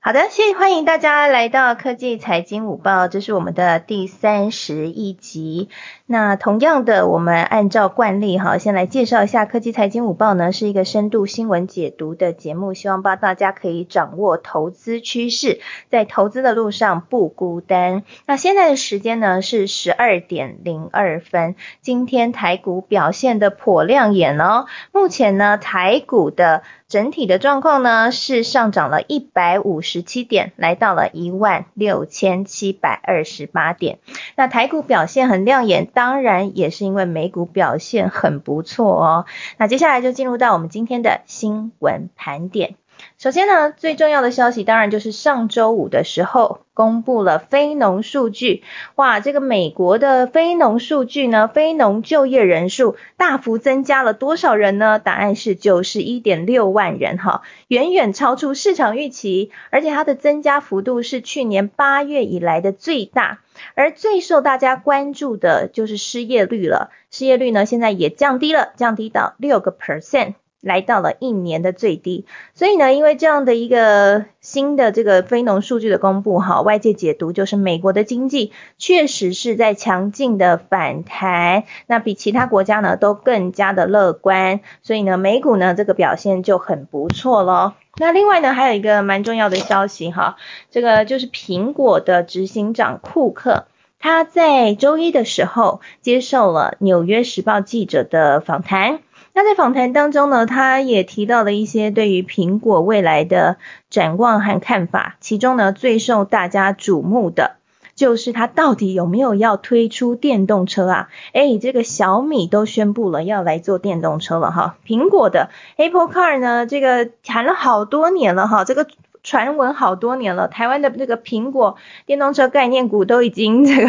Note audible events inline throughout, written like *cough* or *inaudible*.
好的，谢谢欢迎大家来到科技财经午报，这是我们的第三十一集。那同样的，我们按照惯例哈，先来介绍一下科技财经午报呢，是一个深度新闻解读的节目，希望帮大家可以掌握投资趋势，在投资的路上不孤单。那现在的时间呢是十二点零二分，今天台股表现的颇亮眼哦。目前呢，台股的整体的状况呢是上涨了一百五十七点，来到了一万六千七百二十八点。那台股表现很亮眼，当然也是因为美股表现很不错哦。那接下来就进入到我们今天的新闻盘点。首先呢，最重要的消息当然就是上周五的时候公布了非农数据。哇，这个美国的非农数据呢，非农就业人数大幅增加了多少人呢？答案是九十一点六万人哈，远远超出市场预期，而且它的增加幅度是去年八月以来的最大。而最受大家关注的就是失业率了，失业率呢现在也降低了，降低到六个 percent。来到了一年的最低，所以呢，因为这样的一个新的这个非农数据的公布，哈，外界解读就是美国的经济确实是在强劲的反弹，那比其他国家呢都更加的乐观，所以呢，美股呢这个表现就很不错咯。那另外呢，还有一个蛮重要的消息哈，这个就是苹果的执行长库克，他在周一的时候接受了纽约时报记者的访谈。他在访谈当中呢，他也提到了一些对于苹果未来的展望和看法。其中呢，最受大家瞩目的就是他到底有没有要推出电动车啊？哎，这个小米都宣布了要来做电动车了哈。苹果的 Apple Car 呢，这个谈了好多年了哈，这个传闻好多年了。台湾的这个苹果电动车概念股都已经这个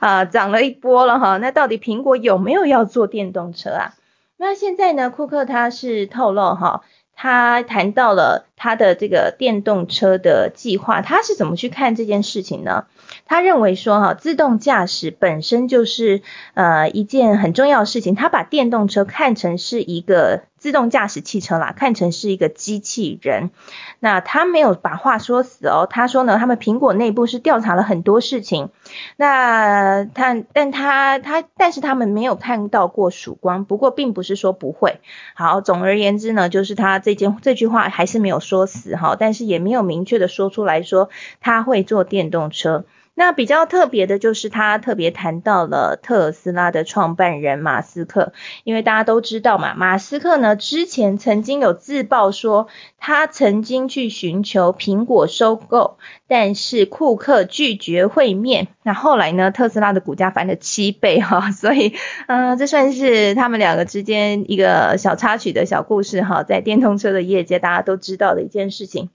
啊涨了一波了哈。那到底苹果有没有要做电动车啊？那现在呢？库克他是透露哈，他谈到了他的这个电动车的计划，他是怎么去看这件事情呢？他认为说哈，自动驾驶本身就是呃一件很重要的事情，他把电动车看成是一个。自动驾驶汽车啦，看成是一个机器人。那他没有把话说死哦，他说呢，他们苹果内部是调查了很多事情。那他，但他他，但是他们没有看到过曙光。不过并不是说不会。好，总而言之呢，就是他这件这句话还是没有说死哈，但是也没有明确的说出来说他会做电动车。那比较特别的就是他特别谈到了特斯拉的创办人马斯克，因为大家都知道嘛，马斯克呢之前曾经有自曝说他曾经去寻求苹果收购，但是库克拒绝会面。那后来呢，特斯拉的股价翻了七倍哈，所以嗯，这算是他们两个之间一个小插曲的小故事哈，在电动车的业界大家都知道的一件事情。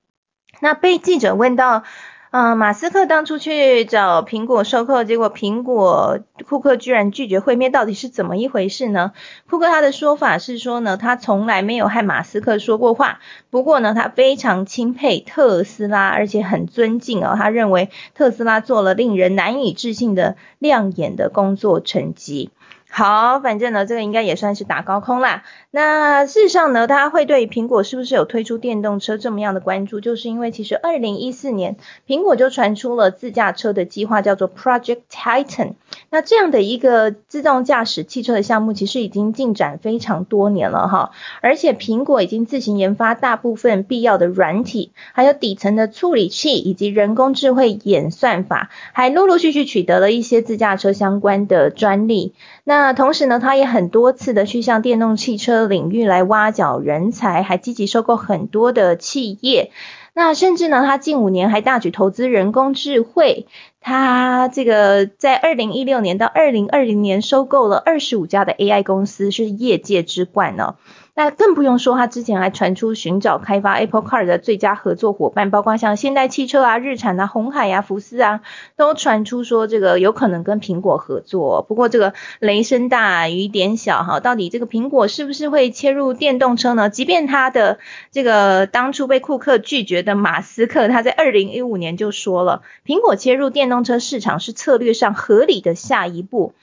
那被记者问到。嗯，马斯克当初去找苹果收购，结果苹果库克居然拒绝会面，到底是怎么一回事呢？库克他的说法是说呢，他从来没有和马斯克说过话，不过呢，他非常钦佩特斯拉，而且很尊敬哦，他认为特斯拉做了令人难以置信的亮眼的工作成绩。好，反正呢，这个应该也算是打高空啦。那事实上呢，大家会对苹果是不是有推出电动车这么样的关注，就是因为其实二零一四年苹果就传出了自驾车的计划，叫做 Project Titan。那这样的一个自动驾驶汽车的项目，其实已经进展非常多年了哈。而且苹果已经自行研发大部分必要的软体，还有底层的处理器以及人工智慧演算法，还陆陆续续取得了一些自驾车相关的专利。那那同时呢，他也很多次的去向电动汽车领域来挖角人才，还积极收购很多的企业。那甚至呢，他近五年还大举投资人工智慧。他这个在二零一六年到二零二零年收购了二十五家的 AI 公司，是业界之冠哦。那更不用说，他之前还传出寻找开发 Apple Car 的最佳合作伙伴，包括像现代汽车啊、日产啊、红海啊、福斯啊，都传出说这个有可能跟苹果合作。不过这个雷声大雨点小哈，到底这个苹果是不是会切入电动车呢？即便他的这个当初被库克拒绝的马斯克，他在二零一五年就说了，苹果切入电动车市场是策略上合理的下一步。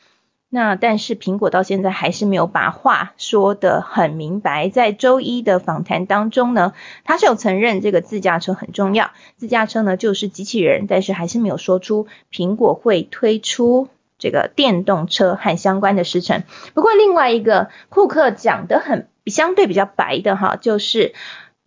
那但是苹果到现在还是没有把话说得很明白。在周一的访谈当中呢，他是有承认这个自驾车很重要，自驾车呢就是机器人，但是还是没有说出苹果会推出这个电动车和相关的时程。不过另外一个库克讲的很相对比较白的哈，就是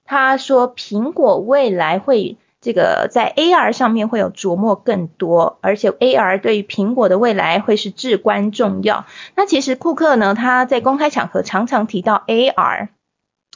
他说苹果未来会。这个在 AR 上面会有琢磨更多，而且 AR 对于苹果的未来会是至关重要。那其实库克呢，他在公开场合常常提到 AR，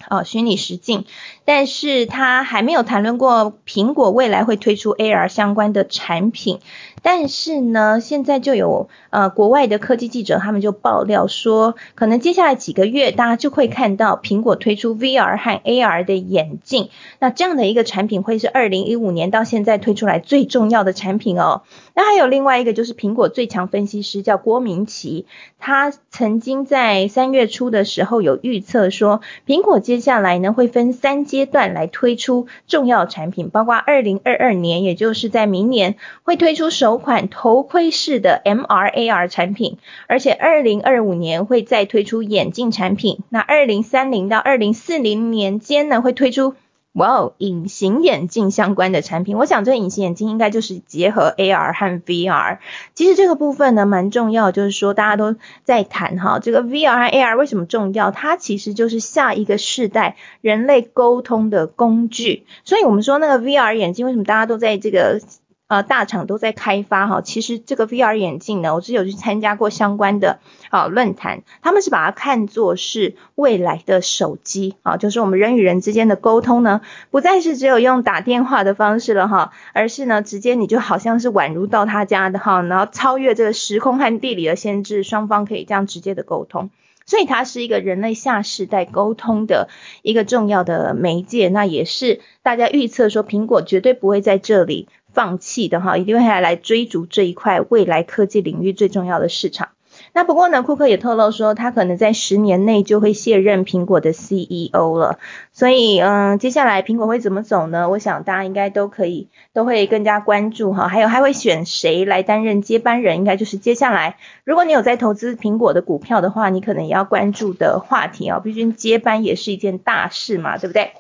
呃，虚拟实境，但是他还没有谈论过苹果未来会推出 AR 相关的产品。但是呢，现在就有呃国外的科技记者，他们就爆料说，可能接下来几个月，大家就会看到苹果推出 VR 和 AR 的眼镜。那这样的一个产品会是二零一五年到现在推出来最重要的产品哦。那还有另外一个就是苹果最强分析师叫郭明奇，他曾经在三月初的时候有预测说，苹果接下来呢会分三阶段来推出重要产品，包括二零二二年，也就是在明年会推出手。首款头盔式的 MRAR 产品，而且二零二五年会再推出眼镜产品。那二零三零到二零四零年间呢，会推出哇哦隐形眼镜相关的产品。我想这个隐形眼镜应该就是结合 AR 和 VR。其实这个部分呢蛮重要，就是说大家都在谈哈，这个 VR 和 AR 为什么重要？它其实就是下一个世代人类沟通的工具。所以我们说那个 VR 眼镜为什么大家都在这个？呃，大厂都在开发哈，其实这个 VR 眼镜呢，我是有去参加过相关的啊论坛，他们是把它看作是未来的手机啊，就是我们人与人之间的沟通呢，不再是只有用打电话的方式了哈，而是呢，直接你就好像是宛如到他家的哈，然后超越这个时空和地理的限制，双方可以这样直接的沟通，所以它是一个人类下世代沟通的一个重要的媒介，那也是大家预测说苹果绝对不会在这里。放弃的哈，一定会来追逐这一块未来科技领域最重要的市场。那不过呢，库克也透露说，他可能在十年内就会卸任苹果的 CEO 了。所以，嗯，接下来苹果会怎么走呢？我想大家应该都可以都会更加关注哈。还有，还会选谁来担任接班人？应该就是接下来，如果你有在投资苹果的股票的话，你可能也要关注的话题啊。毕竟接班也是一件大事嘛，对不对？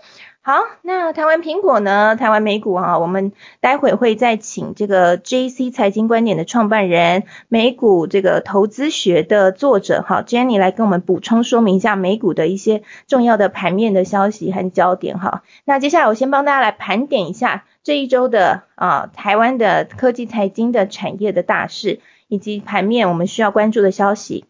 好，那台湾苹果呢？台湾美股哈，我们待会会再请这个 JC 财经观点的创办人、美股这个投资学的作者哈 Jenny 来跟我们补充说明一下美股的一些重要的盘面的消息和焦点哈。那接下来我先帮大家来盘点一下这一周的啊台湾的科技财经的产业的大事以及盘面我们需要关注的消息。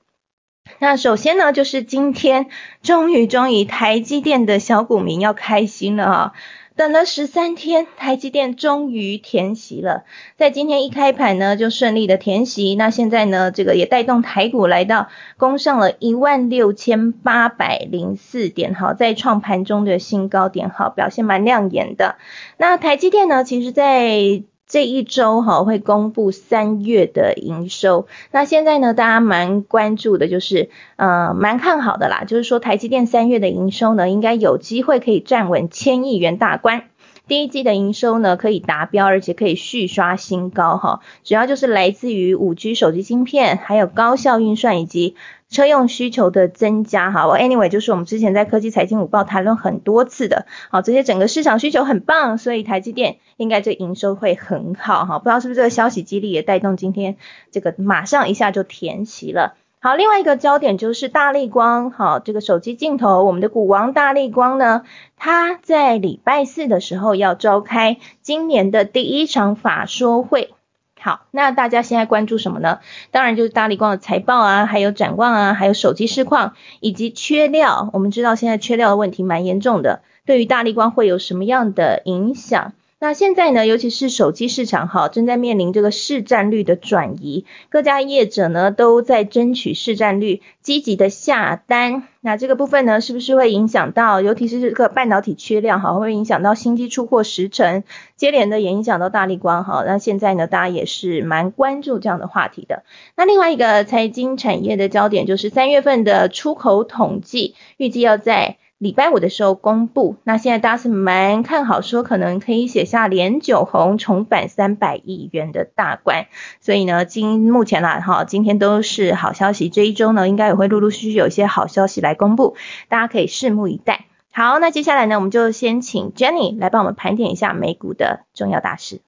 那首先呢，就是今天终于终于台积电的小股民要开心了啊！等了十三天，台积电终于填息了，在今天一开盘呢，就顺利的填息。那现在呢，这个也带动台股来到攻上了一万六千八百零四点，好，在创盘中的新高点，好，表现蛮亮眼的。那台积电呢，其实在这一周哈会公布三月的营收，那现在呢大家蛮关注的就是，呃蛮看好的啦，就是说台积电三月的营收呢应该有机会可以站稳千亿元大关，第一季的营收呢可以达标，而且可以续刷新高哈，主要就是来自于五 G 手机晶片，还有高效运算以及。车用需求的增加，哈，我 anyway 就是我们之前在科技财经午报谈论很多次的，好，这些整个市场需求很棒，所以台积电应该这营收会很好，哈，不知道是不是这个消息激励也带动今天这个马上一下就填齐了。好，另外一个焦点就是大力光，好，这个手机镜头，我们的股王大力光呢，它在礼拜四的时候要召开今年的第一场法说会。好，那大家现在关注什么呢？当然就是大力光的财报啊，还有展望啊，还有手机市况以及缺料。我们知道现在缺料的问题蛮严重的，对于大力光会有什么样的影响？那现在呢，尤其是手机市场哈，正在面临这个市占率的转移，各家业者呢都在争取市占率，积极的下单。那这个部分呢，是不是会影响到，尤其是这个半导体缺量哈，会影响到新机出货时程，接连的也影响到大力光哈。那现在呢，大家也是蛮关注这样的话题的。那另外一个财经产业的焦点就是三月份的出口统计，预计要在。礼拜五的时候公布，那现在大家是蛮看好，说可能可以写下连九红重返三百亿元的大关，所以呢，今目前啦哈，今天都是好消息，这一周呢，应该也会陆陆续续有一些好消息来公布，大家可以拭目以待。好，那接下来呢，我们就先请 Jenny 来帮我们盘点一下美股的重要大事。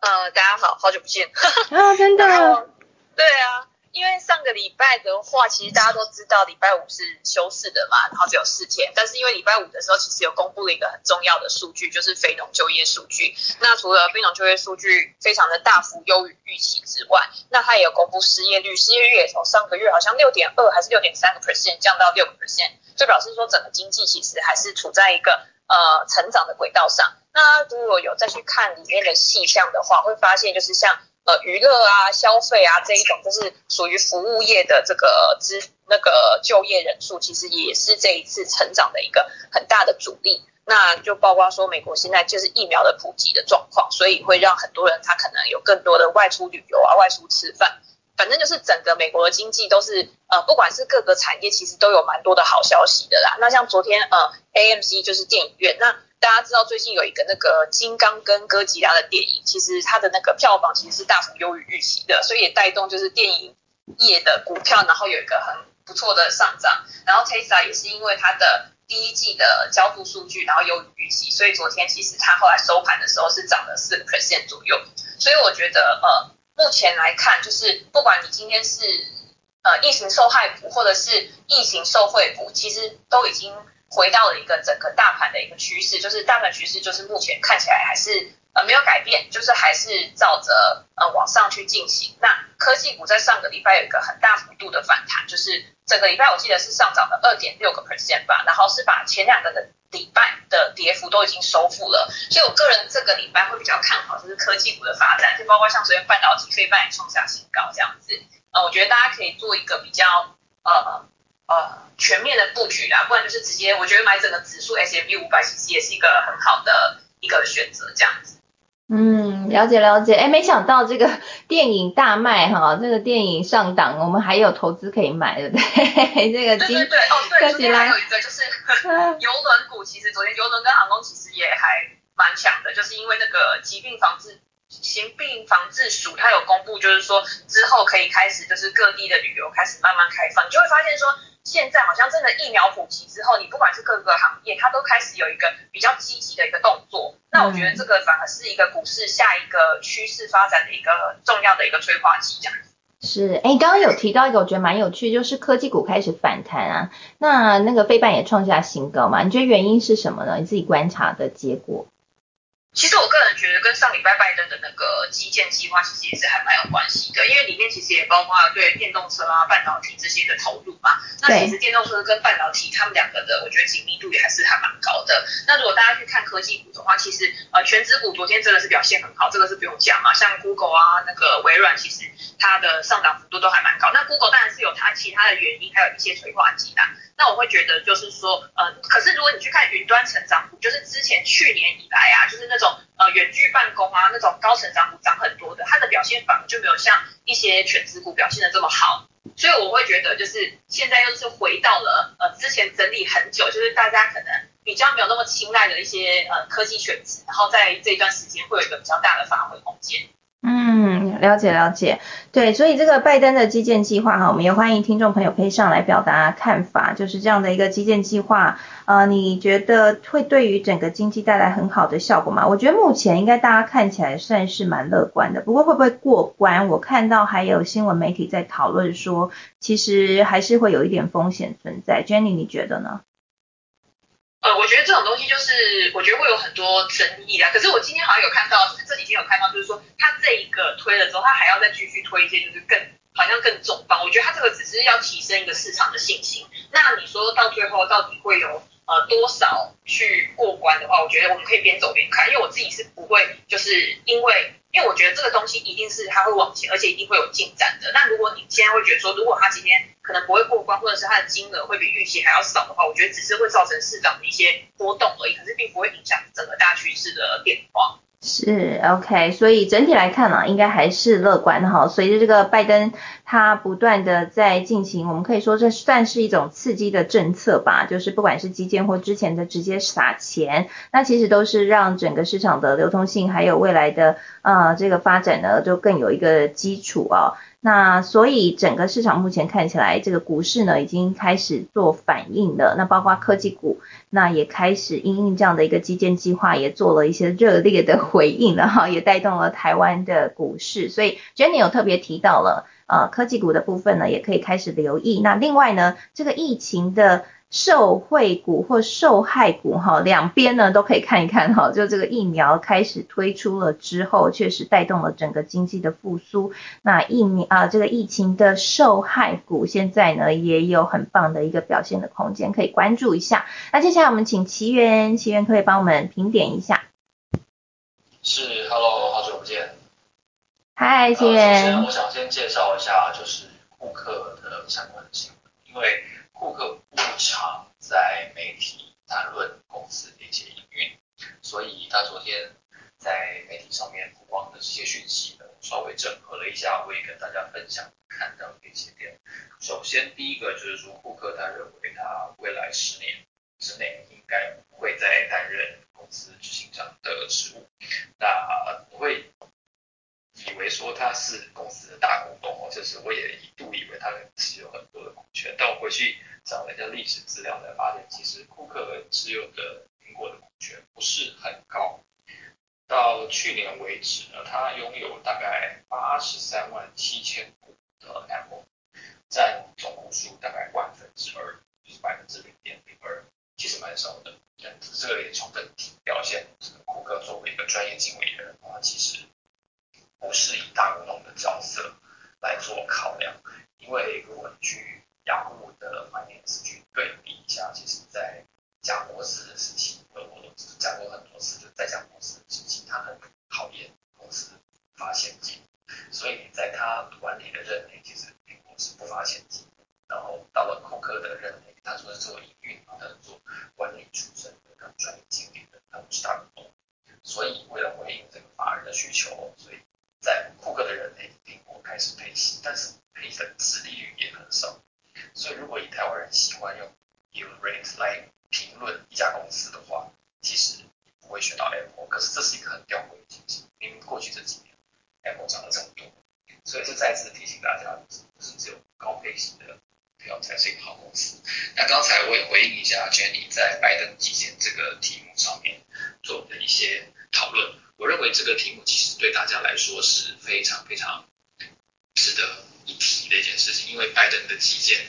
呃，大家好，好久不见。啊，真的。*laughs* 对啊。因为上个礼拜的话，其实大家都知道礼拜五是休市的嘛，然后只有四天。但是因为礼拜五的时候，其实有公布了一个很重要的数据，就是非农就业数据。那除了非农就业数据非常的大幅优于预期之外，那它也有公布失业率，失业率也从上个月好像六点二还是六点三个 percent 降到六个 percent，就表示说整个经济其实还是处在一个呃成长的轨道上。那如果有再去看里面的细项的话，会发现就是像。呃，娱乐啊，消费啊，这一种就是属于服务业的这个资那个就业人数，其实也是这一次成长的一个很大的主力。那就包括说，美国现在就是疫苗的普及的状况，所以会让很多人他可能有更多的外出旅游啊，外出吃饭。反正就是整个美国的经济都是呃，不管是各个产业，其实都有蛮多的好消息的啦。那像昨天呃，AMC 就是电影院那。大家知道最近有一个那个金刚跟哥吉拉的电影，其实它的那个票房其实是大幅优于预期的，所以也带动就是电影业的股票，然后有一个很不错的上涨。然后 Tesla 也是因为它的第一季的交付数据，然后优于预期，所以昨天其实它后来收盘的时候是涨了四个 percent 左右。所以我觉得呃，目前来看，就是不管你今天是呃疫情受害股，或者是疫情受惠股，其实都已经。回到了一个整个大盘的一个趋势，就是大盘趋势就是目前看起来还是呃没有改变，就是还是照着呃往上去进行。那科技股在上个礼拜有一个很大幅度的反弹，就是整个礼拜我记得是上涨了二点六个 percent 吧，然后是把前两个的礼拜的跌幅都已经收复了。所以我个人这个礼拜会比较看好就是科技股的发展，就包括像昨天半导体费半也创下新高这样子。呃，我觉得大家可以做一个比较呃。呃，全面的布局啦，不然就是直接，我觉得买整个指数 S M B 五百其实也是一个很好的一个选择，这样子。嗯，了解了解，哎，没想到这个 *laughs* 电影大卖哈，这个电影上档，我们还有投资可以买，对不对？*laughs* 这个对对对，哦对，昨天还有一个就是 *laughs* 游轮股，其实昨天游轮跟航空其实也还蛮强的，就是因为那个疾病防治。疾病防治署它有公布，就是说之后可以开始，就是各地的旅游开始慢慢开放，你就会发现说现在好像真的疫苗普及之后，你不管是各个行业，它都开始有一个比较积极的一个动作。那我觉得这个反而是一个股市下一个趋势发展的一个重要的一个催化剂，这样是，哎，刚刚有提到一个我觉得蛮有趣，就是科技股开始反弹啊，那那个飞半也创下新高嘛，你觉得原因是什么呢？你自己观察的结果？其实我个人觉得跟上礼拜拜登的那个基建计划其实也是还蛮有关系的，因为里面其实也包括对电动车啊、半导体这些的投入嘛。那其实电动车跟半导体他们两个的，我觉得紧密度也还是还蛮高的。那如果大家去看科技股的话，其实呃全指股昨天真的是表现很好，这个是不用讲嘛。像 Google 啊、那个微软，其实它的上涨幅度都还蛮高。那 Google 当然是有它其他的原因，还有一些催化剂啦。那我会觉得就是说，呃，可是如果你去看云端成长股，就是之前去年以来啊，就是那种呃远距办公啊那种高成长股涨很多的，它的表现反而就没有像一些全职股表现的这么好。所以我会觉得就是现在又是回到了呃之前整理很久，就是大家可能比较没有那么青睐的一些呃科技选择，然后在这一段时间会有一个比较大的发挥空间。嗯，了解了解，对，所以这个拜登的基建计划哈，我们也欢迎听众朋友可以上来表达看法，就是这样的一个基建计划，呃，你觉得会对于整个经济带来很好的效果吗？我觉得目前应该大家看起来算是蛮乐观的，不过会不会过关？我看到还有新闻媒体在讨论说，其实还是会有一点风险存在。Jenny，你觉得呢？呃，我觉得这种东西就是，我觉得会有很多争议啊。可是我今天好像有看到，就是这几天有看到，就是说推了之后，他还要再继续推一些，就是更好像更重磅。我觉得他这个只是要提升一个市场的信心。那你说到最后到底会有呃多少去过关的话，我觉得我们可以边走边看，因为我自己是不会就是因为。因为我觉得这个东西一定是它会往前，而且一定会有进展的。那如果你现在会觉得说，如果它今天可能不会过关，或者是它的金额会比预期还要少的话，我觉得只是会造成市场的一些波动而已，可是并不会影响整个大趋势的变化。是 OK，所以整体来看呢，应该还是乐观的哈。随着这个拜登它不断的在进行，我们可以说这算是一种刺激的政策吧，就是不管是基建或之前的直接撒钱，那其实都是让整个市场的流通性还有未来的呃这个发展呢，就更有一个基础哦。那所以整个市场目前看起来，这个股市呢已经开始做反应了。那包括科技股，那也开始因应这样的一个基建计划，也做了一些热烈的回应了哈，也带动了台湾的股市。所以 Jenny 有特别提到了，呃，科技股的部分呢，也可以开始留意。那另外呢，这个疫情的。受惠股或受害股哈，两边呢都可以看一看哈。就这个疫苗开始推出了之后，确实带动了整个经济的复苏。那疫苗啊，这个疫情的受害股现在呢也有很棒的一个表现的空间，可以关注一下。那接下来我们请奇缘，奇缘可以帮我们评点一下。是，Hello，好久不见。嗨，奇缘。我想先介绍一下，就是库克的相关新闻，因为。库克不常在媒体谈论公司的一些营运，所以他昨天在媒体上面曝光的这些讯息呢，稍微整合了一下，我也跟大家分享看到的一些点。首先，第一个就是说，库克他认为他未来十年之内应该不会再担任公司执行长的职务，那不会。说他是公司的大股东哦，就是我也一度以为他持有很多的股权，但我回去找了一下历史资料，才发现其实库克持有的苹果的股权不是很高。到去年为止呢，他拥有大概八十三万七千股的 Apple，占总股数大概万分之二，就是百分之零点零二，其实蛮少的。这个也充分表现库克作为一个专业经理人啊，其实。不是以大股东的角色来做考量，因为如果你去雅虎的怀念史去对比一下，其实在贾博士的时期，我我讲过很多次，就在贾博士的时期，他很讨厌公司发现金，所以在他管理的任内，其实苹果是不发现金。然后到了库克的任内，他说是做营运，他是做管理出身的，他专业经理的，他不是大股东，所以为了回应这个法人的需求，所以。在库克的人类，苹果开始配息，但是配的市利率也很少。所以如果以台湾人喜欢用 yield rate 来评论一家公司的话，其实不会选到 Apple。可是这是一个很吊诡的事情形，明明过去这几年 Apple 涨了这么多，所以就再次提醒大家，不是只有高配息的股票才是一个好公司。那刚才我也回应一下 Jenny 在拜登基前这个题目上面做的一些讨论。我认为这个题目其实对大家来说是非常非常值得一提的一件事情，因为拜登的基建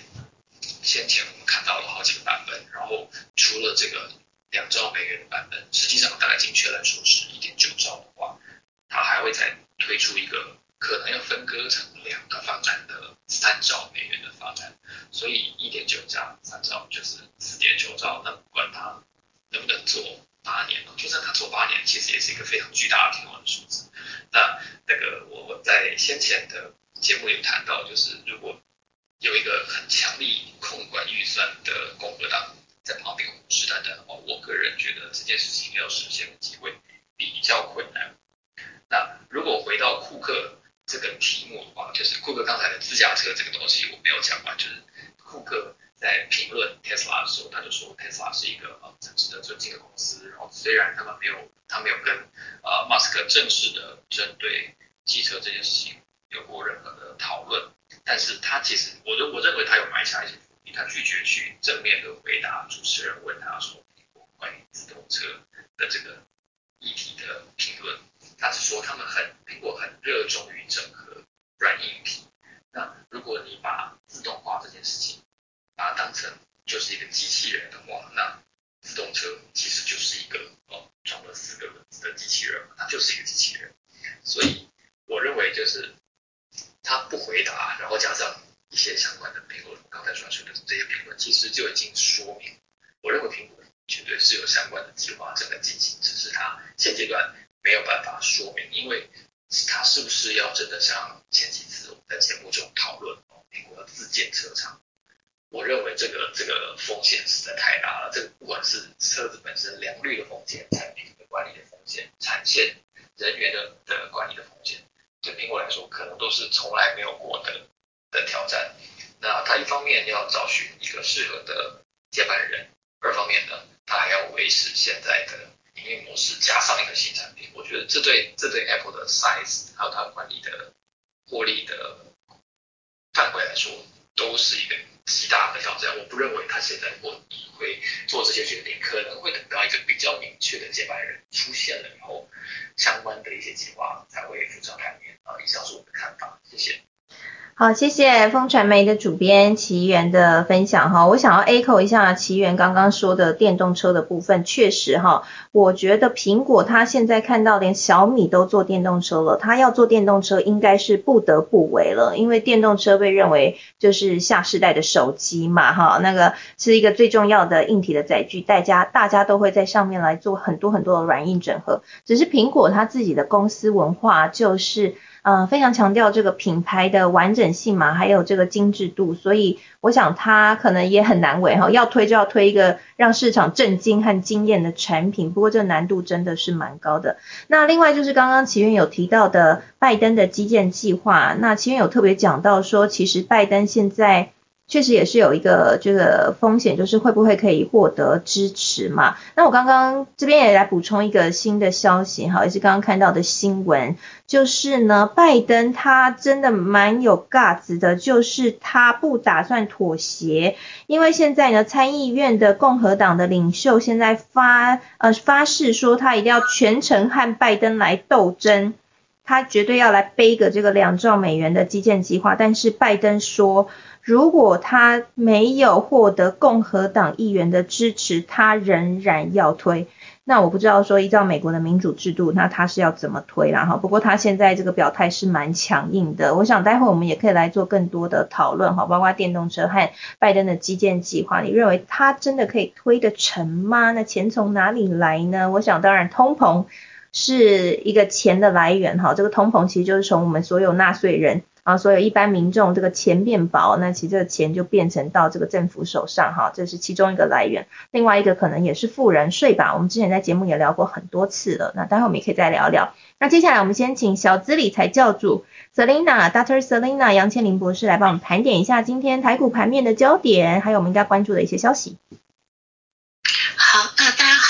先前我们看到了好几个版本，然后除了这个两兆美元的版本，实际上大概精确来说是一点九兆的话，它还会再推出一个可能要分割成两个方案的三兆美元的方案，所以一点九加三兆就是四点九兆，那不管它能不能做。八年了，就算他做八年，其实也是一个非常巨大的天文数字。那那个我我在先前的节目有谈到，就是如果有一个很强力控管预算的共和党在旁边虎视眈眈的话，我个人觉得这件事情要实现的机会比较困难。那如果回到库克这个题目的话，就是库克刚才的自驾车这个东西我没有讲完，就是库克。在评论 Tesla 的时候，他就说 Tesla 是一个呃值得尊敬的公司。然后虽然他们没有，他没有跟呃马斯克正式的针对汽车这件事情有过任何的讨论，但是他其实，我认我认为他有埋下一些伏笔，他拒绝去正面的回答主持人问他说关于自动车的这个议题的评论，他是说他们很苹果很热衷于整合软硬体。那如果你把自动化这件事情，把它当成就是一个机器人的话，那自动车其实就是一个哦装了四个轮子的机器人，它就是一个机器人。所以我认为就是他不回答，然后加上一些相关的评论，刚才传出的这些评论，其实就已经说明，我认为苹果绝对是有相关的计划正在进行，只是它现阶段没有办法说明，因为它是不是要真的像前几次我们在节目中讨论苹果要自建车厂。我认为这个这个风险实在太大了。这个不管是车子本身良率的风险、产品的管理的风险、产线人员的的管理的风险，对苹果来说可能都是从来没有过的的挑战。那他一方面要找寻一个适合的接班人，二方面呢，他还要维持现在的营运模式加上一个新产品。我觉得这对这对 Apple 的 size 还有它管理的获利的范围来说，都是一个极大的挑战。我不认为他现在会会做这些决定，可能会等到一个比较明确的接班人出现了以后，相关的一些计划才会浮上台面。啊，以上是我，好，谢谢风传媒的主编奇源的分享哈。我想要 echo 一下奇源刚刚说的电动车的部分，确实哈，我觉得苹果它现在看到连小米都做电动车了，它要做电动车应该是不得不为了，因为电动车被认为就是下世代的手机嘛哈，那个是一个最重要的硬体的载具，大家大家都会在上面来做很多很多的软硬整合，只是苹果它自己的公司文化就是。呃，非常强调这个品牌的完整性嘛，还有这个精致度，所以我想它可能也很难为哈，要推就要推一个让市场震惊和惊艳的产品，不过这难度真的是蛮高的。那另外就是刚刚奇云有提到的拜登的基建计划，那奇云有特别讲到说，其实拜登现在。确实也是有一个这个风险，就是会不会可以获得支持嘛？那我刚刚这边也来补充一个新的消息哈，也是刚刚看到的新闻，就是呢，拜登他真的蛮有 guts 的，就是他不打算妥协，因为现在呢，参议院的共和党的领袖现在发呃发誓说，他一定要全程和拜登来斗争，他绝对要来背个这个两兆美元的基建计划，但是拜登说。如果他没有获得共和党议员的支持，他仍然要推。那我不知道说依照美国的民主制度，那他是要怎么推啦？哈，不过他现在这个表态是蛮强硬的。我想待会我们也可以来做更多的讨论哈，包括电动车和拜登的基建计划。你认为他真的可以推得成吗？那钱从哪里来呢？我想当然通膨是一个钱的来源哈，这个通膨其实就是从我们所有纳税人。啊，所有一般民众这个钱变薄，那其实这个钱就变成到这个政府手上哈，这是其中一个来源。另外一个可能也是富人税吧，我们之前在节目也聊过很多次了，那待会我们也可以再聊聊。那接下来我们先请小资理财教主 Selina，Dr. Selina 杨千林博士来帮我们盘点一下今天台股盘面的焦点，还有我们应该关注的一些消息。好，那大家好，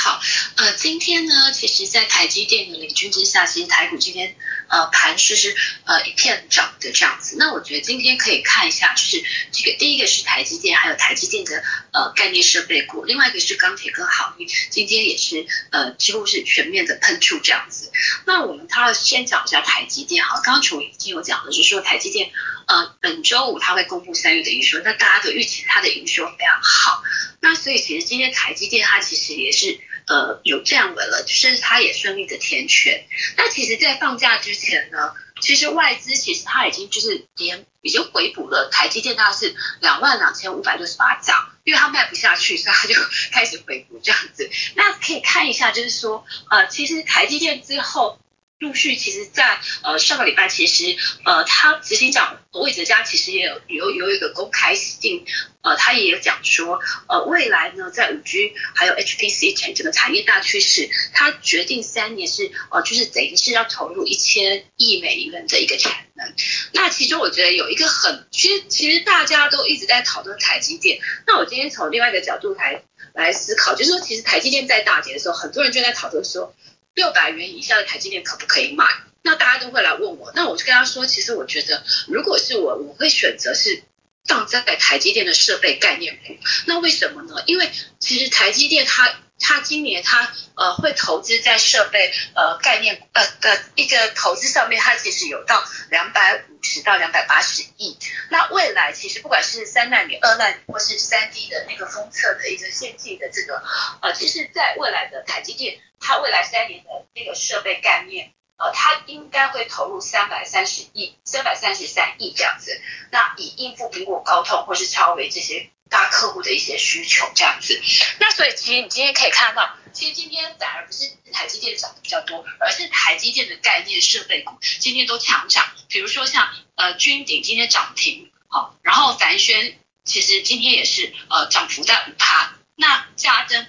呃，今天呢，其实，在台积电的领军之下，其实台股今天。呃，盘势是呃一片涨的这样子。那我觉得今天可以看一下，就是这个第一个是台积电，还有台积电的呃概念设备股，另外一个是钢铁跟航运，今天也是呃几乎是全面的喷出这样子。那我们它先讲一下台积电，好，刚刚楚已经有讲了，就是说台积电呃本周五它会公布三月的营收，那大家都预期它的营收非常好。那所以其实今天台积电它其实也是。呃，有站稳了，就是它也顺利的填权。那其实，在放假之前呢，其实外资其实它已经就是连已经回补了台积电，大概是两万两千五百六十八张，因为它卖不下去，所以它就 *laughs* 开始回补这样子。那可以看一下，就是说，呃，其实台积电之后。陆续其实，在呃上个礼拜，其实呃他执行长魏哲家其实也有有有一个公开信，呃他也有讲说，呃未来呢在五 G 还有 HPC 整整个产业大趋势，他决定三年是呃就是等于是要投入一千亿美元的一个产能。那其中我觉得有一个很，其实其实大家都一直在讨论台积电。那我今天从另外一个角度来来思考，就是说其实台积电在大跌的时候，很多人就在讨论说。六百元以下的台积电可不可以买？那大家都会来问我，那我就跟他说，其实我觉得，如果是我，我会选择是放在台积电的设备概念股。那为什么呢？因为其实台积电它它今年它呃会投资在设备呃概念呃的一个投资上面，它其实有到两百五十到两百八十亿。那未来其实不管是三纳米、二纳米或是三 D 的那个封测的一个先进的这个呃，其实在未来的台积电。它未来三年的那个设备概念，呃，它应该会投入三百三十亿、三百三十三亿这样子，那以应付苹果、高通或是超微这些大客户的一些需求这样子。那所以其实你今天可以看到，其实今天反而不是台积电涨的比较多，而是台积电的概念设备股今天都强涨。比如说像呃君鼎今天涨停，好，然后凡轩其实今天也是呃涨幅在五趴，那嘉登。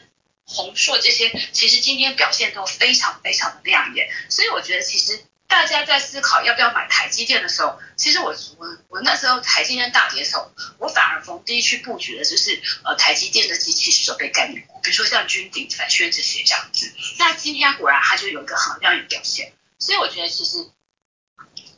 宏硕这些其实今天表现都非常非常的亮眼，所以我觉得其实大家在思考要不要买台积电的时候，其实我我我那时候台积电大跌的时候，我反而逢低去布局的就是呃台积电的机器设备概念股，比如说像君鼎、反宣这些这样子。那今天果然它就有一个很亮眼表现，所以我觉得其实。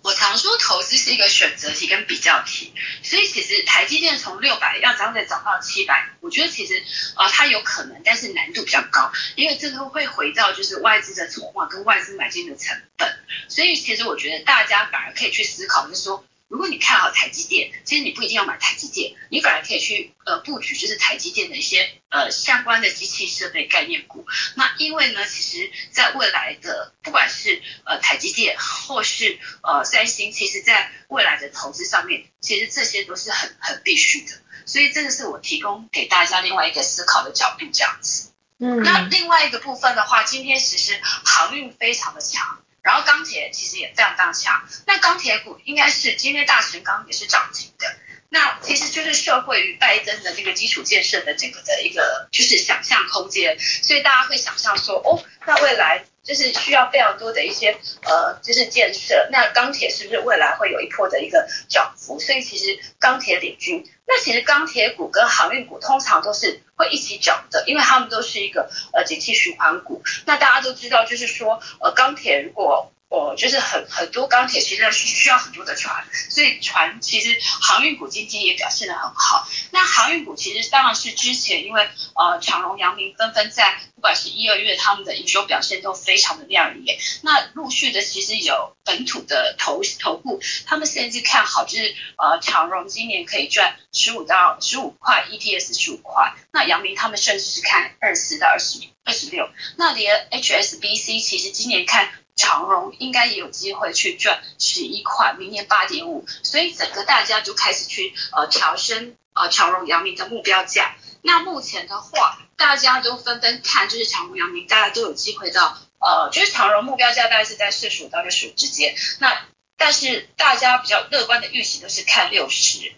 我常说投资是一个选择题跟比较题，所以其实台积电从六百要涨再涨到七百，我觉得其实呃它有可能，但是难度比较高，因为这个会回到就是外资的筹码跟外资买进的成本，所以其实我觉得大家反而可以去思考，就是说。如果你看好台积电，其实你不一定要买台积电，你反而可以去呃布局，就是台积电的一些呃相关的机器设备概念股。那因为呢，其实在未来的不管是呃台积电或是呃三星，其实在未来的投资上面，其实这些都是很很必须的。所以这个是我提供给大家另外一个思考的角度，这样子。嗯。那另外一个部分的话，今天其实航运非常的强。然后钢铁其实也非常非常强，那钢铁股应该是今天大成钢也是涨停的，那其实就是社会与拜登的这个基础建设的整个的一个就是想象空间，所以大家会想象说，哦，那未来就是需要非常多的一些呃就是建设，那钢铁是不是未来会有一波的一个涨幅？所以其实钢铁领军，那其实钢铁股跟航运股通常都是。会一起涨的，因为他们都是一个呃景气循环股。那大家都知道，就是说呃钢铁如果哦就是很很多钢铁其实需需要很多的船，所以船其实航运股今天也表现的很好。那航运股其实当然是之前因为呃长荣、阳明纷纷在不管是一二月他们的营收表现都非常的亮眼。那陆续的其实有本土的投投顾，他们甚至看好就是呃长荣今年可以赚十五到十五块 EPS 十五块。那阳明他们甚至是看二十到二十二十六，那连 HSBC 其实今年看长荣应该也有机会去赚十一块，明年八点五，所以整个大家就开始去呃调升呃长荣、阳明的目标价。那目前的话，大家都纷纷看就是长荣、阳明，大家都有机会到呃，就是长荣目标价大概是在四十五到六十五之间，那但是大家比较乐观的预期都是看六十。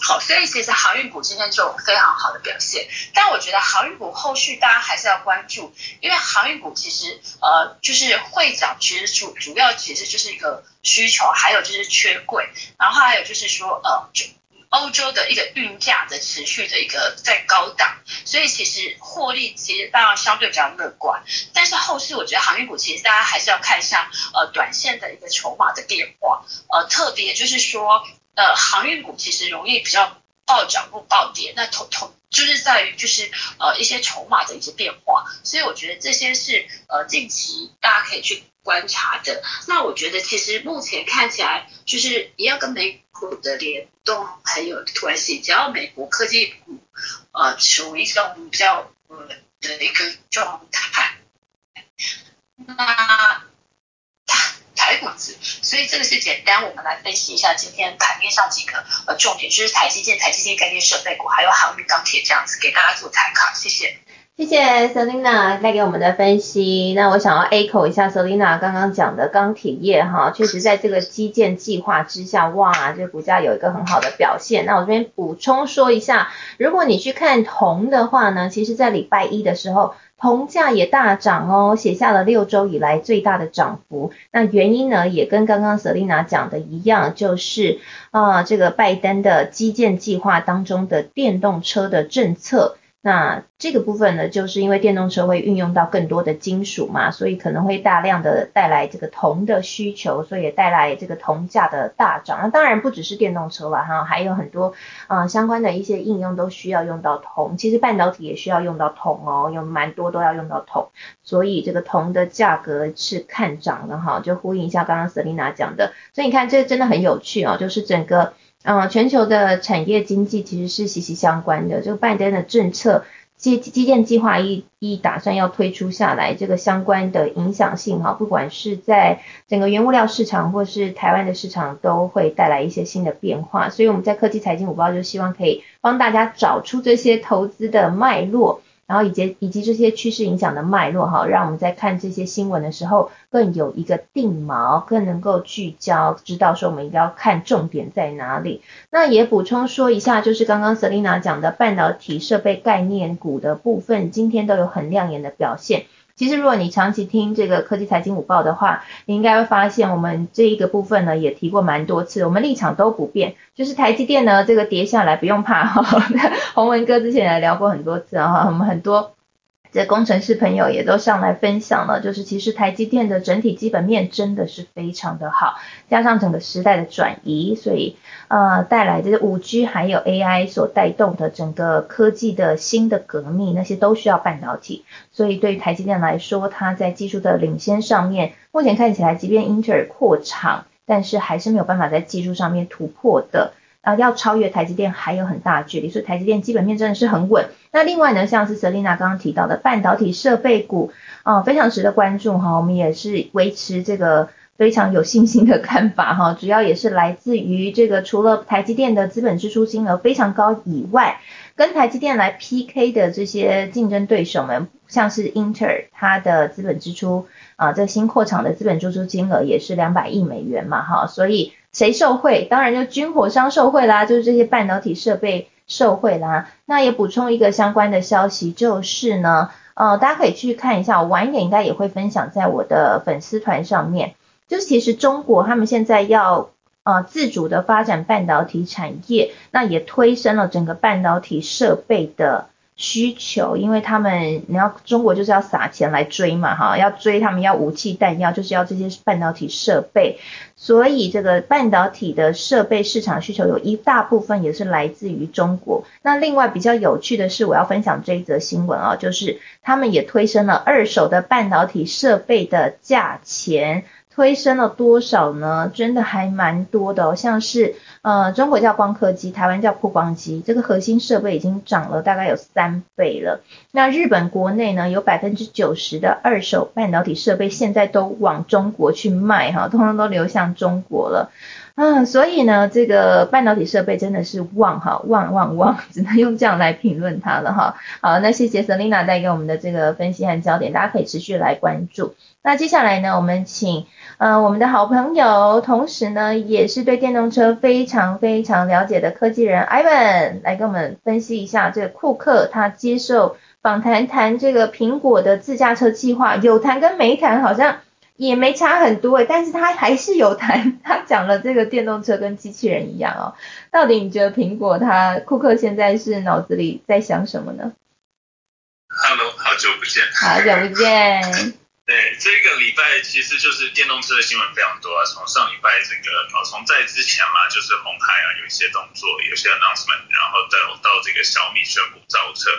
好，所以其实航运股今天就有非常好的表现，但我觉得航运股后续大家还是要关注，因为航运股其实呃就是会涨，其实主主要其实就是一个需求，还有就是缺柜，然后还有就是说呃就欧洲的一个运价的持续的一个在高档，所以其实获利其实当然相对比较乐观，但是后市我觉得航运股其实大家还是要看一下呃短线的一个筹码的变化，呃特别就是说。呃，航运股其实容易比较暴涨或暴跌，那同同就是在于就是呃一些筹码的一些变化，所以我觉得这些是呃近期大家可以去观察的。那我觉得其实目前看起来就是也要跟美股的联动很有关系，只要美国科技股呃处于一种比较呃的一个状态，那。股子，所以这个是简单，我们来分析一下今天盘面上几个呃重点，就是台积电、台积电概念设备股，还有航运、钢铁这样子，给大家做参考。谢谢，谢谢 Selina 带给我们的分析。那我想要 echo 一下 Selina 刚刚讲的钢铁业哈，确实在这个基建计划之下，哇，这股价有一个很好的表现。那我这边补充说一下，如果你去看铜的话呢，其实在礼拜一的时候。铜价也大涨哦，写下了六周以来最大的涨幅。那原因呢，也跟刚刚 Selina 讲的一样，就是啊，这个拜登的基建计划当中的电动车的政策。那这个部分呢，就是因为电动车会运用到更多的金属嘛，所以可能会大量的带来这个铜的需求，所以也带来这个铜价的大涨。那当然不只是电动车了哈，还有很多啊相关的一些应用都需要用到铜。其实半导体也需要用到铜哦，有蛮多都要用到铜，所以这个铜的价格是看涨的哈，就呼应一下刚刚 Selina 讲的。所以你看这真的很有趣哦，就是整个。嗯，全球的产业经济其实是息息相关的。这个拜登的政策基基建计划一一打算要推出下来，这个相关的影响性哈，不管是在整个原物料市场或是台湾的市场，都会带来一些新的变化。所以我们在科技财经五报就希望可以帮大家找出这些投资的脉络。然后以及以及这些趋势影响的脉络哈，让我们在看这些新闻的时候更有一个定锚，更能够聚焦，知道说我们应该要看重点在哪里。那也补充说一下，就是刚刚 Selina 讲的半导体设备概念股的部分，今天都有很亮眼的表现。其实如果你长期听这个科技财经五报的话，你应该会发现我们这一个部分呢也提过蛮多次，我们立场都不变，就是台积电呢这个跌下来不用怕哈，*laughs* 洪文哥之前也聊过很多次啊，我们很多。这工程师朋友也都上来分享了，就是其实台积电的整体基本面真的是非常的好，加上整个时代的转移，所以呃带来这个五 G 还有 AI 所带动的整个科技的新的革命，那些都需要半导体，所以对于台积电来说，它在技术的领先上面，目前看起来，即便英特尔扩厂，但是还是没有办法在技术上面突破的。啊，要超越台积电还有很大距离，所以台积电基本面真的是很稳。那另外呢，像是 Selina 刚刚提到的半导体设备股，啊，非常值得关注哈。我们也是维持这个非常有信心的看法哈。主要也是来自于这个除了台积电的资本支出金额非常高以外，跟台积电来 PK 的这些竞争对手们，像是英特尔，它的资本支出啊，这新扩厂的资本支出金额也是两百亿美元嘛哈，所以。谁受贿？当然就军火商受贿啦，就是这些半导体设备受贿啦。那也补充一个相关的消息，就是呢，呃，大家可以去看一下，我晚一点应该也会分享在我的粉丝团上面。就是其实中国他们现在要呃自主的发展半导体产业，那也推升了整个半导体设备的。需求，因为他们你要中国就是要撒钱来追嘛，哈，要追他们要武器弹药，就是要这些半导体设备，所以这个半导体的设备市场需求有一大部分也是来自于中国。那另外比较有趣的是，我要分享这一则新闻啊，就是他们也推升了二手的半导体设备的价钱。推升了多少呢？真的还蛮多的哦，像是呃，中国叫光刻机，台湾叫曝光机，这个核心设备已经涨了大概有三倍了。那日本国内呢，有百分之九十的二手半导体设备现在都往中国去卖，哈，通通都流向中国了。啊，所以呢，这个半导体设备真的是旺哈，旺旺旺，*laughs* 只能用这样来评论它了哈。好，那谢谢 Selina 带给我们的这个分析和焦点，大家可以持续来关注。那接下来呢，我们请呃我们的好朋友，同时呢也是对电动车非常非常了解的科技人 Ivan 来跟我们分析一下这个库克他接受访谈谈这个苹果的自驾车计划，有谈跟没谈好像。也没差很多诶，但是他还是有谈，*laughs* 他讲了这个电动车跟机器人一样哦。到底你觉得苹果他库克现在是脑子里在想什么呢？Hello，好久不见。好久不见。对，这个礼拜其实就是电动车的新闻非常多啊。从上礼拜这个，哦，从在之前嘛，就是红海啊有一些动作，有些 announcement，然后到到这个小米宣布造车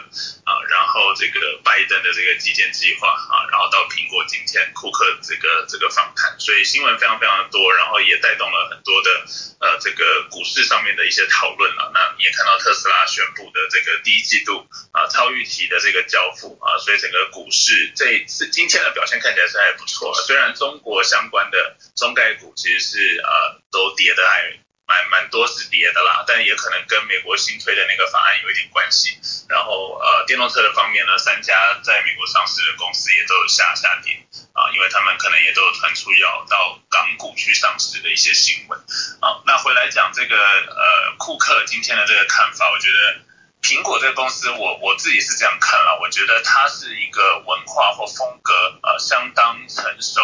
啊，然后这个拜登的这个基建计划啊，然后到苹果今天库克这个这个访谈，所以新闻非常非常的多，然后也带动了很多的呃这个股市上面的一些讨论啊。那你也看到特斯拉宣布的这个第一季度啊超预期的这个交付啊，所以整个股市这次今天的表现。看起来是还不错，虽然中国相关的中概股其实是呃都跌的还蛮蛮多是跌的啦，但也可能跟美国新推的那个法案有一点关系。然后呃电动车的方面呢，三家在美国上市的公司也都有下下跌啊，因为他们可能也都有传出要到港股去上市的一些新闻啊。那回来讲这个呃库克今天的这个看法，我觉得。苹果这个公司，我我自己是这样看了，我觉得它是一个文化或风格呃相当成熟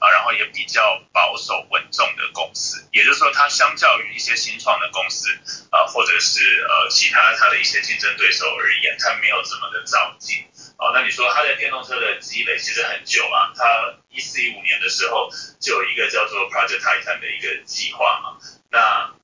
啊，然后也比较保守稳重的公司。也就是说，它相较于一些新创的公司啊，或者是呃其他它的一些竞争对手而言，它没有这么的着急。哦，那你说它在电动车的积累其实很久啊，它一四一五年的时候就有一个叫做 Project Titan 的一个计划嘛，那。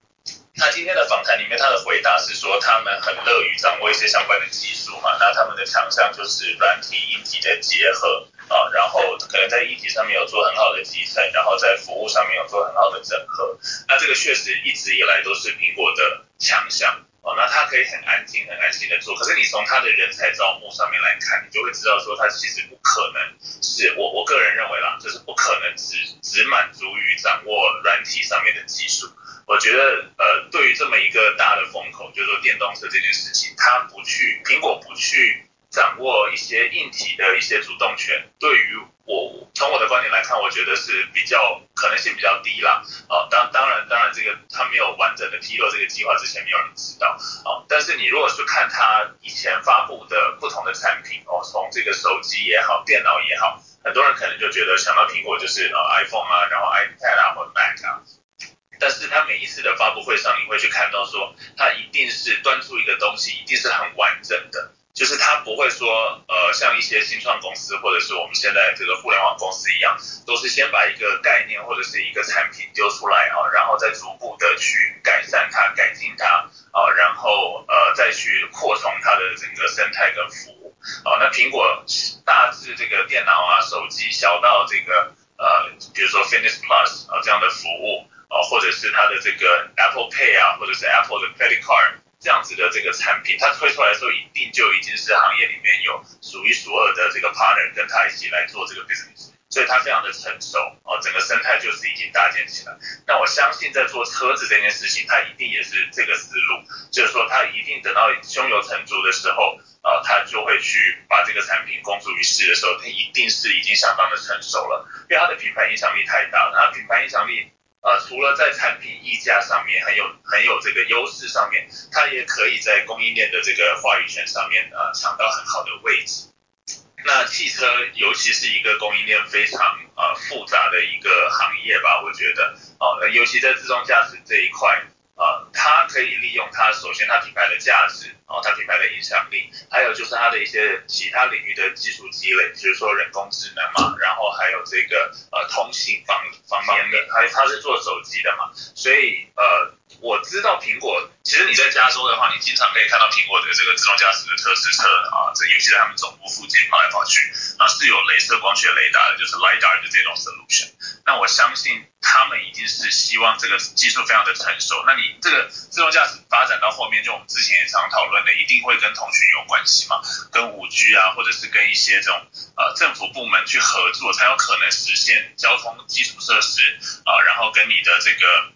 他今天的访谈里面，他的回答是说，他们很乐于掌握一些相关的技术嘛，那他们的强项就是软体、硬体的结合啊，然后可能在硬体上面有做很好的集成，然后在服务上面有做很好的整合，那这个确实一直以来都是苹果的强项。哦，那他可以很安静、很安心的做，可是你从他的人才招募上面来看，你就会知道说，他其实不可能是我我个人认为啦，就是不可能只只满足于掌握软体上面的技术。我觉得，呃，对于这么一个大的风口，就是说电动车这件事情，他不去苹果不去掌握一些硬体的一些主动权，对于我从我的观点来看，我觉得是比较可能性比较低啦。哦，当当然当然这个他没有完整的披露这个计划之前，没有人知道。哦，但是你如果是看他以前发布的不同的产品，哦，从这个手机也好，电脑也好，很多人可能就觉得想到苹果就是呃 iPhone 啊，然后 iPad 啊或者 Mac 啊。但是他每一次的发布会上，你会去看到说，他一定是端出一个东西，一定是很完整的。就是他不会说，呃，像一些新创公司或者是我们现在这个互联网公司一样，都是先把一个概念或者是一个产品丢出来啊，然后再逐步的去改善它、改进它啊，然后呃再去扩充它的整个生态跟服务啊。那苹果大致这个电脑啊、手机，小到这个呃，比如说 Fitness Plus 啊这样的服务啊，或者是它的这个 Apple Pay 啊，或者是 Apple 的 Credit Card。这样子的这个产品，它推出来的时候，一定就已经是行业里面有数一数二的这个 partner 跟他一起来做这个 business，所以它非常的成熟哦，整个生态就是已经搭建起来。那我相信在做车子这件事情，它一定也是这个思路，就是说它一定等到胸有成竹的时候，呃，它就会去把这个产品公诸于世的时候，它一定是已经相当的成熟了，因为它的品牌影响力太大了，它品牌影响力。呃，除了在产品溢价上面很有很有这个优势上面，它也可以在供应链的这个话语权上面呃抢到很好的位置。那汽车尤其是一个供应链非常呃复杂的一个行业吧，我觉得哦，尤其在自动驾驶这一块。呃，它可以利用它首先它品牌的价值，然后它品牌的影响力，还有就是它的一些其他领域的技术积累，比如说人工智能嘛，然后还有这个呃通信方方面的，还它是做手机的嘛，所以呃我知道苹果，其实你在加州的话，你经常可以看到苹果的这个自动驾驶的测试车啊，这尤其在他们总部附近跑来跑去，啊是有镭射光学雷达的，就是 lidar 的这种 solution，那我相信。他们一定是希望这个技术非常的成熟，那你这个自动驾驶发展到后面，就我们之前也常讨论的，一定会跟通讯有关系嘛，跟五 G 啊，或者是跟一些这种呃政府部门去合作，才有可能实现交通基础设施啊，然后跟你的这个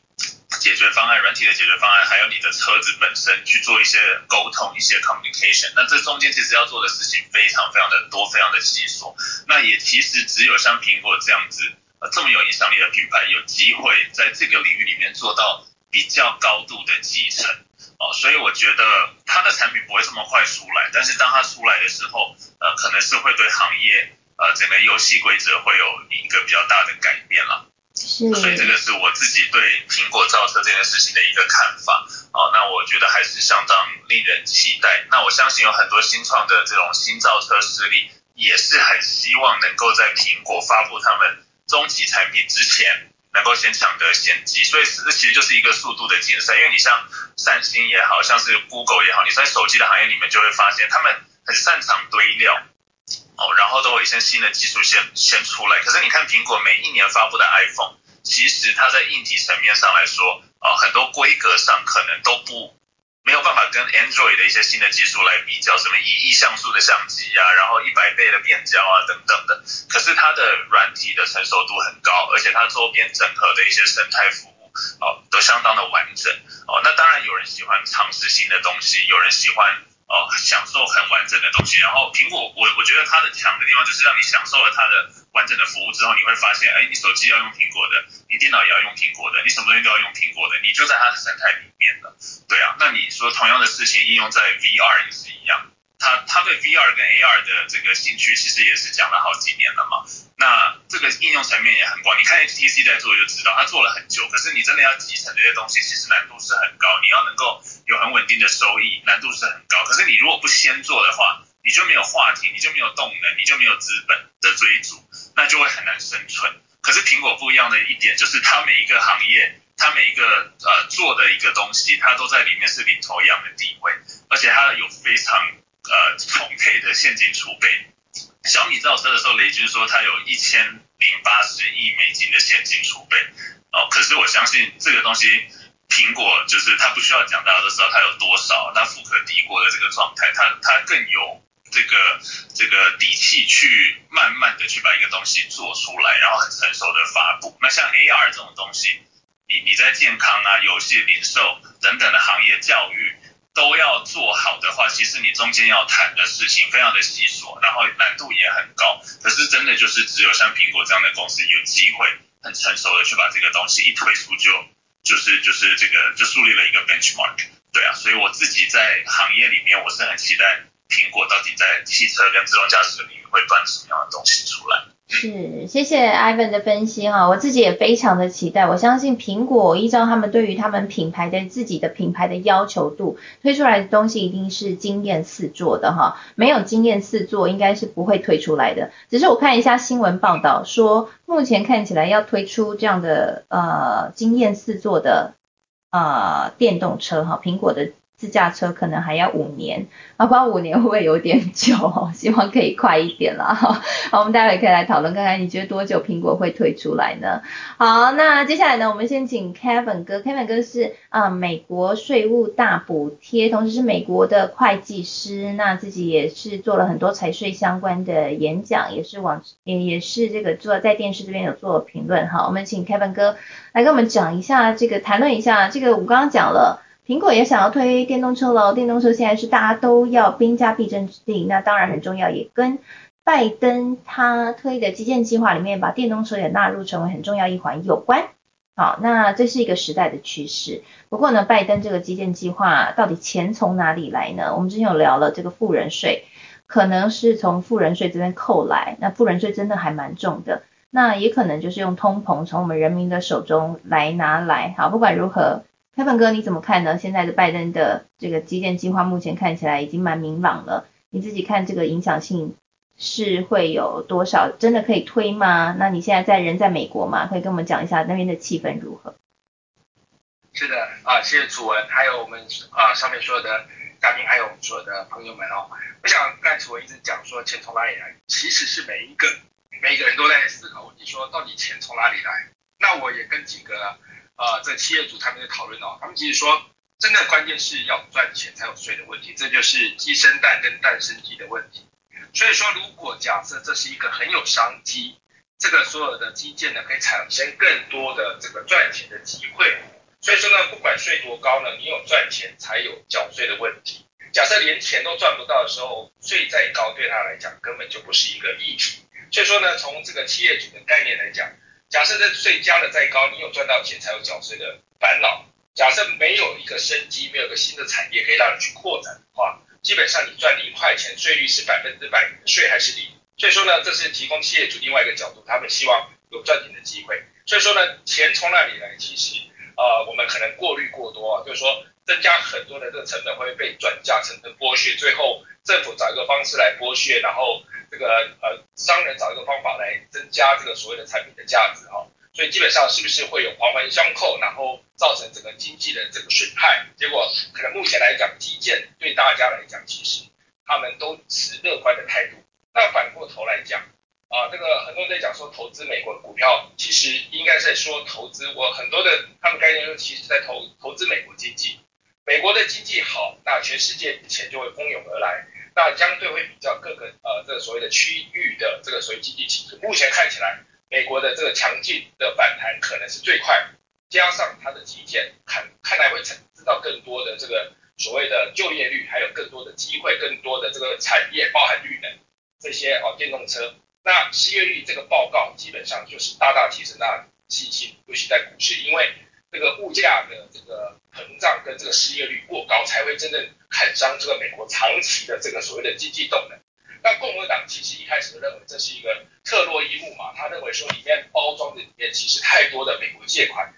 解决方案、软体的解决方案，还有你的车子本身去做一些沟通、一些 communication，那这中间其实要做的事情非常非常的多，非常的细琐，那也其实只有像苹果这样子。呃，这么有影响力的品牌有机会在这个领域里面做到比较高度的集成哦，所以我觉得它的产品不会这么快出来，但是当它出来的时候，呃，可能是会对行业呃整个游戏规则会有一个比较大的改变了。所以这个是我自己对苹果造车这件事情的一个看法。哦，那我觉得还是相当令人期待。那我相信有很多新创的这种新造车势力也是很希望能够在苹果发布他们。终极产品之前能够先抢得先机，所以这其实就是一个速度的竞赛。因为你像三星也好像是 Google 也好，你在手机的行业里面就会发现，他们很擅长堆料哦，然后都有一些新的技术先先出来。可是你看苹果每一年发布的 iPhone，其实它在硬体层面上来说，啊，很多规格上可能都不。没有办法跟 Android 的一些新的技术来比较，什么一亿像素的相机啊，然后一百倍的变焦啊等等的。可是它的软体的成熟度很高，而且它周边整合的一些生态服务哦都相当的完整哦。那当然有人喜欢尝试新的东西，有人喜欢。哦，享受很完整的东西。然后苹果，我我觉得它的强的地方就是让你享受了它的完整的服务之后，你会发现，哎，你手机要用苹果的，你电脑也要用苹果的，你什么东西都要用苹果的，你就在它的生态里面了。对啊，那你说同样的事情应用在 VR 也是一样。他他对 VR 跟 AR 的这个兴趣其实也是讲了好几年了嘛。那这个应用层面也很广，你看 HTC 在做就知道，他做了很久。可是你真的要集成这些东西，其实难度是很高。你要能够有很稳定的收益，难度是很高。可是你如果不先做的话，你就没有话题，你就没有动能，你就没有资本的追逐，那就会很难生存。可是苹果不一样的一点就是，它每一个行业，它每一个呃做的一个东西，它都在里面是领头羊的地位，而且它有非常呃充沛的现金储备。小米造车的时候，雷军说他有一千零八十亿美金的现金储备哦。可是我相信这个东西，苹果就是他不需要讲，大家都知道他有多少，他富可敌国的这个状态，他他更有这个这个底气去慢慢的去把一个东西做出来，然后很成熟的发布。那像 AR 这种东西，你你在健康啊、游戏、零售等等的行业、教育。都要做好的话，其实你中间要谈的事情非常的细琐，然后难度也很高。可是真的就是只有像苹果这样的公司有机会很成熟的去把这个东西一推出就就是就是这个就树立了一个 benchmark。对啊，所以我自己在行业里面我是很期待苹果到底在汽车跟自动驾驶领域会端什么样的东西出来。是，谢谢 Ivan 的分析哈，我自己也非常的期待。我相信苹果依照他们对于他们品牌的自己的品牌的要求度，推出来的东西一定是惊艳四座的哈。没有惊艳四座，应该是不会推出来的。只是我看一下新闻报道说，目前看起来要推出这样的呃惊艳四座的呃电动车哈，苹果的。自驾车可能还要五年，啊，不知道五年会不会有点久？*laughs* 希望可以快一点啦。*laughs* 好，我们待会可以来讨论看看，你觉得多久苹果会推出来呢？好，那接下来呢，我们先请 Kevin 哥，Kevin 哥是啊美国税务大补贴，同时是美国的会计师，那自己也是做了很多财税相关的演讲，也是往也也是这个做在电视这边有做评论。好，我们请 Kevin 哥来跟我们讲一下这个，谈论一下这个，我刚刚讲了。苹果也想要推电动车了，电动车现在是大家都要兵家必争之地，那当然很重要，也跟拜登他推的基建计划里面把电动车也纳入成为很重要一环有关。好，那这是一个时代的趋势。不过呢，拜登这个基建计划到底钱从哪里来呢？我们之前有聊了这个富人税，可能是从富人税这边扣来，那富人税真的还蛮重的，那也可能就是用通膨从我们人民的手中来拿来。好，不管如何。开本哥，你怎么看呢？现在的拜登的这个基建计划目前看起来已经蛮明朗了，你自己看这个影响性是会有多少？真的可以推吗？那你现在在人在美国吗，可以跟我们讲一下那边的气氛如何？是的啊，谢谢楚文，还有我们啊上面所有的嘉宾，还有我们所有的朋友们哦。我想刚才楚文一直讲说钱从哪里来，其实是每一个每一个人都在思考问题，说到底钱从哪里来？那我也跟几个。呃，这企业主他们在讨论哦，他们其实说，真的关键是要赚钱才有税的问题，这就是鸡生蛋跟蛋生鸡的问题。所以说，如果假设这是一个很有商机，这个所有的基建呢，可以产生更多的这个赚钱的机会。所以说呢，不管税多高呢，你有赚钱才有缴税的问题。假设连钱都赚不到的时候，税再高对他来讲根本就不是一个议题。所以说呢，从这个企业主的概念来讲。假设这税加的再高，你有赚到钱才有缴税的烦恼。假设没有一个生机，没有个新的产业可以让你去扩展的话，基本上你赚零块钱，税率是百分之百，税还是零。所以说呢，这是提供企业主另外一个角度，他们希望有赚钱的机会。所以说呢，钱从哪里来？其实呃，我们可能过滤过多，就是说增加很多的这个成本会被转嫁成的剥削，最后政府找一个方式来剥削，然后。这个呃，商人找一个方法来增加这个所谓的产品的价值哈，所以基本上是不是会有环环相扣，然后造成整个经济的这个损害？结果可能目前来讲，基建对大家来讲，其实他们都持乐观的态度。那反过头来讲啊，这个很多人在讲说投资美国股票，其实应该在说投资我很多的他们概念说，其实在投投资美国经济，美国的经济好，那全世界钱就会蜂拥而来。那相对会比较各个呃这个所谓的区域的这个所谓经济体制，目前看起来美国的这个强劲的反弹可能是最快，加上它的基建看看来会产制造更多的这个所谓的就业率，还有更多的机会，更多的这个产业包含绿能这些哦电动车，那失业率这个报告基本上就是大大提升那信心，尤其在股市，因为。这个物价的这个膨胀跟这个失业率过高，才会真正砍伤这个美国长期的这个所谓的经济动能。那共和党其实一开始认为这是一个特洛伊木马，他认为说里面包装的里面其实太多的美国借款，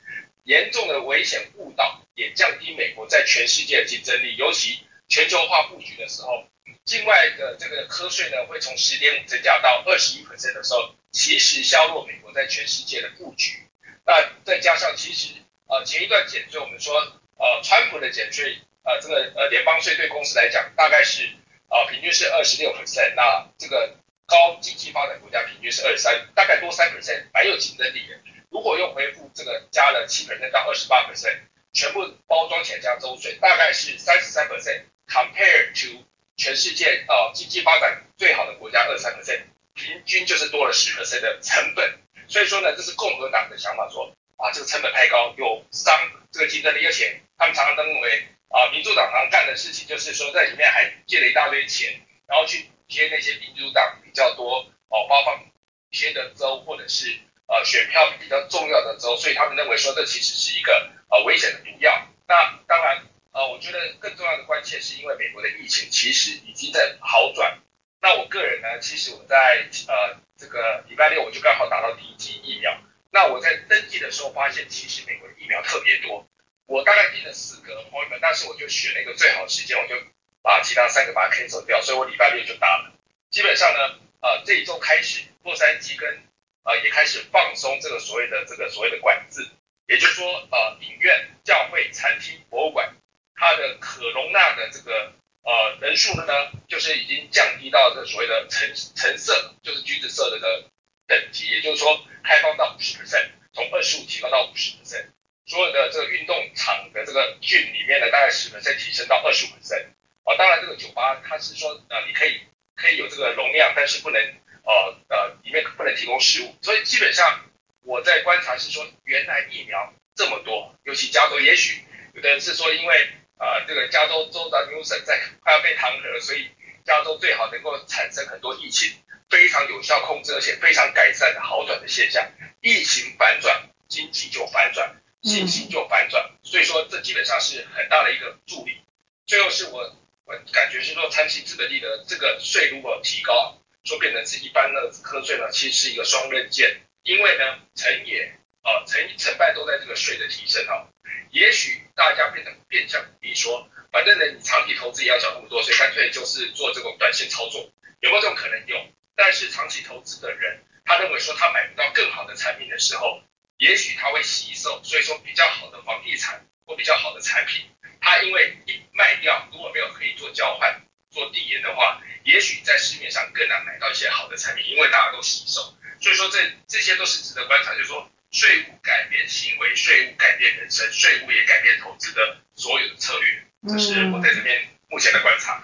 严重的危险误导，也降低美国在全世界的竞争力。尤其全球化布局的时候，境外的这个科税呢会从十点五增加到二十一 percent 的时候，其实削弱美国在全世界的布局。那再加上其实。呃，前一段减税，我们说，呃，川普的减税，呃，这个呃联邦税对公司来讲，大概是呃平均是二十六 percent，那这个高经济发展国家平均是二十三，大概多三 percent，蛮有竞争力的。如果用回复这个加了七 percent 到二十八 percent，全部包装起来加周税，大概是三十三 percent，compared to 全世界呃经济发展最好的国家二十三 percent，平均就是多了十 percent 的成本。所以说呢，这是共和党的想法说。啊，这个成本太高，有伤这个竞争力，而且他们常常都认为啊，民主党常干的事情就是说在里面还借了一大堆钱，然后去贴那些民主党比较多哦发放贴的州或者是呃选票比较重要的州，所以他们认为说这其实是一个呃危险的毒药。那当然呃，我觉得更重要的关键是因为美国的疫情其实已经在好转。那我个人呢，其实我在呃这个礼拜六我就刚好打到第一剂疫苗。那我在登记的时候发现，其实美国的疫苗特别多。我大概订了四个朋友们，但是我就选了一个最好的时间，我就把其他三个把它 cancel 掉，所以我礼拜六就打了。基本上呢，呃，这一周开始，洛杉矶跟呃也开始放松这个所谓的这个所谓的管制，也就是说，呃，影院、教会、餐厅、博物馆，它的可容纳的这个呃人数呢，就是已经降低到这所谓的橙橙色，就是橘子色的的等级，也就是说开放到五十 percent，从二十五提高到五十 percent。所有的这个运动场的这个菌里面呢，大概十 percent 提升到二十五 percent，。哦，当然这个酒吧它是说呃你可以可以有这个容量，但是不能呃呃里面不能提供食物。所以基本上我在观察是说，原来疫苗这么多，尤其加州，也许有的人是说因为呃这个加州州长 Newsom 在快要被弹劾，所以加州最好能够产生很多疫情非常有效控制，而且非常改善的好转的现象。疫情反转，经济就反转。信心就反转，所以说这基本上是很大的一个助力。最后是我我感觉是说，参期资本利得这个税如果提高，说变成是一般的课税呢，其实是一个双刃剑。因为呢，成也啊成成败都在这个税的提升啊。也许大家变成变相鼓励说，反正呢你长期投资也要缴那么多税，干脆就是做这种短线操作，有没有这种可能？有。但是长期投资的人，他认为说他买不到更好的产品的时候。也许他会吸收，所以说比较好的房地产或比较好的产品，他因为一卖掉，如果没有可以做交换、做递延的话，也许在市面上更难买到一些好的产品，因为大家都吸收。所以说这这些都是值得观察，就是说税务改变行为，税务改变人生，税务也改变投资的所有的策略，这是我在这边目前的观察。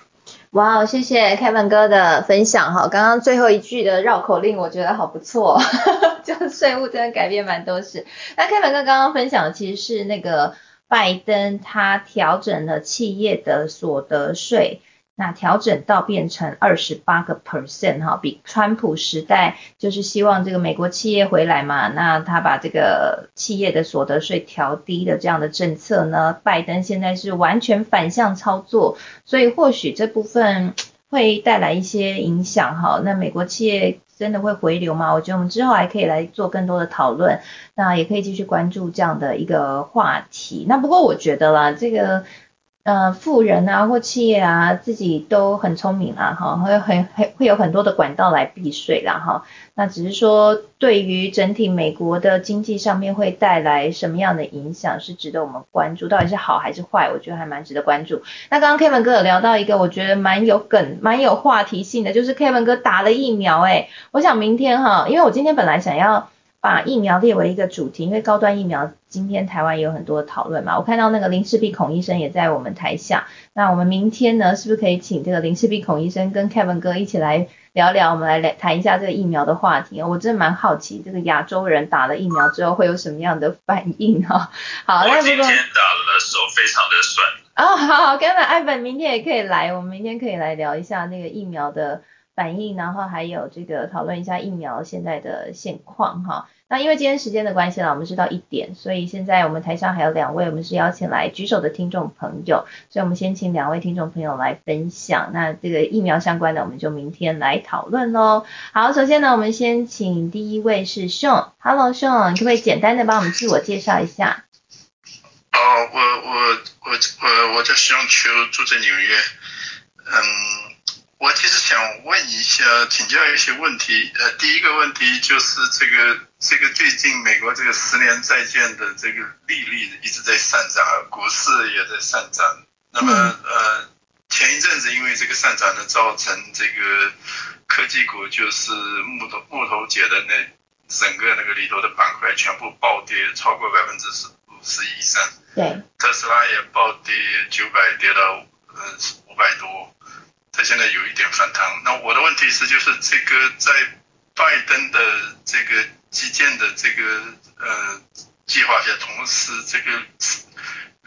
哇哦，谢谢 Kevin 哥的分享哈，刚刚最后一句的绕口令我觉得好不错，*laughs* 就税务真的改变蛮多事。那 Kevin 哥刚刚分享的其实是那个拜登他调整了企业的所得税。那调整到变成二十八个 percent 哈，比川普时代就是希望这个美国企业回来嘛，那他把这个企业的所得税调低的这样的政策呢，拜登现在是完全反向操作，所以或许这部分会带来一些影响哈。那美国企业真的会回流吗？我觉得我们之后还可以来做更多的讨论，那也可以继续关注这样的一个话题。那不过我觉得啦，这个。呃，富人啊或企业啊，自己都很聪明啦，哈，会很很会有很多的管道来避税啦，哈。那只是说，对于整体美国的经济上面会带来什么样的影响，是值得我们关注。到底是好还是坏？我觉得还蛮值得关注。那刚刚 Kevin 哥有聊到一个，我觉得蛮有梗、蛮有话题性的，就是 Kevin 哥打了疫苗，哎，我想明天哈，因为我今天本来想要。把疫苗列为一个主题，因为高端疫苗今天台湾也有很多讨论嘛。我看到那个林世璧孔医生也在我们台下，那我们明天呢，是不是可以请这个林世璧孔医生跟 Kevin 哥一起来聊聊，我们来来谈一下这个疫苗的话题我真的蛮好奇，这个亚洲人打了疫苗之后会有什么样的反应哈。好，我今天打了手非常的酸。哦，好好，跟着艾粉明天也可以来，我们明天可以来聊一下那个疫苗的反应，然后还有这个讨论一下疫苗现在的现况哈。那因为今天时间的关系呢，我们是到一点，所以现在我们台上还有两位，我们是邀请来举手的听众朋友，所以我们先请两位听众朋友来分享。那这个疫苗相关的，我们就明天来讨论喽。好，首先呢，我们先请第一位是 Sean，Hello Sean，可不可以简单的帮我们自我介绍一下？哦，我我我我我叫 Sean 邱，住在纽约，嗯。我其实想问一下，请教一些问题。呃，第一个问题就是这个这个最近美国这个十年债券的这个利率一直在上涨，股市也在上涨。那么呃，前一阵子因为这个上涨呢，造成这个科技股就是木头木头姐的那整个那个里头的板块全部暴跌超过百分之十五十以上。对。特斯拉也暴跌九百，跌到呃五百多。它现在有一点反弹，那我的问题是，就是这个在拜登的这个基建的这个呃计划下，同时这个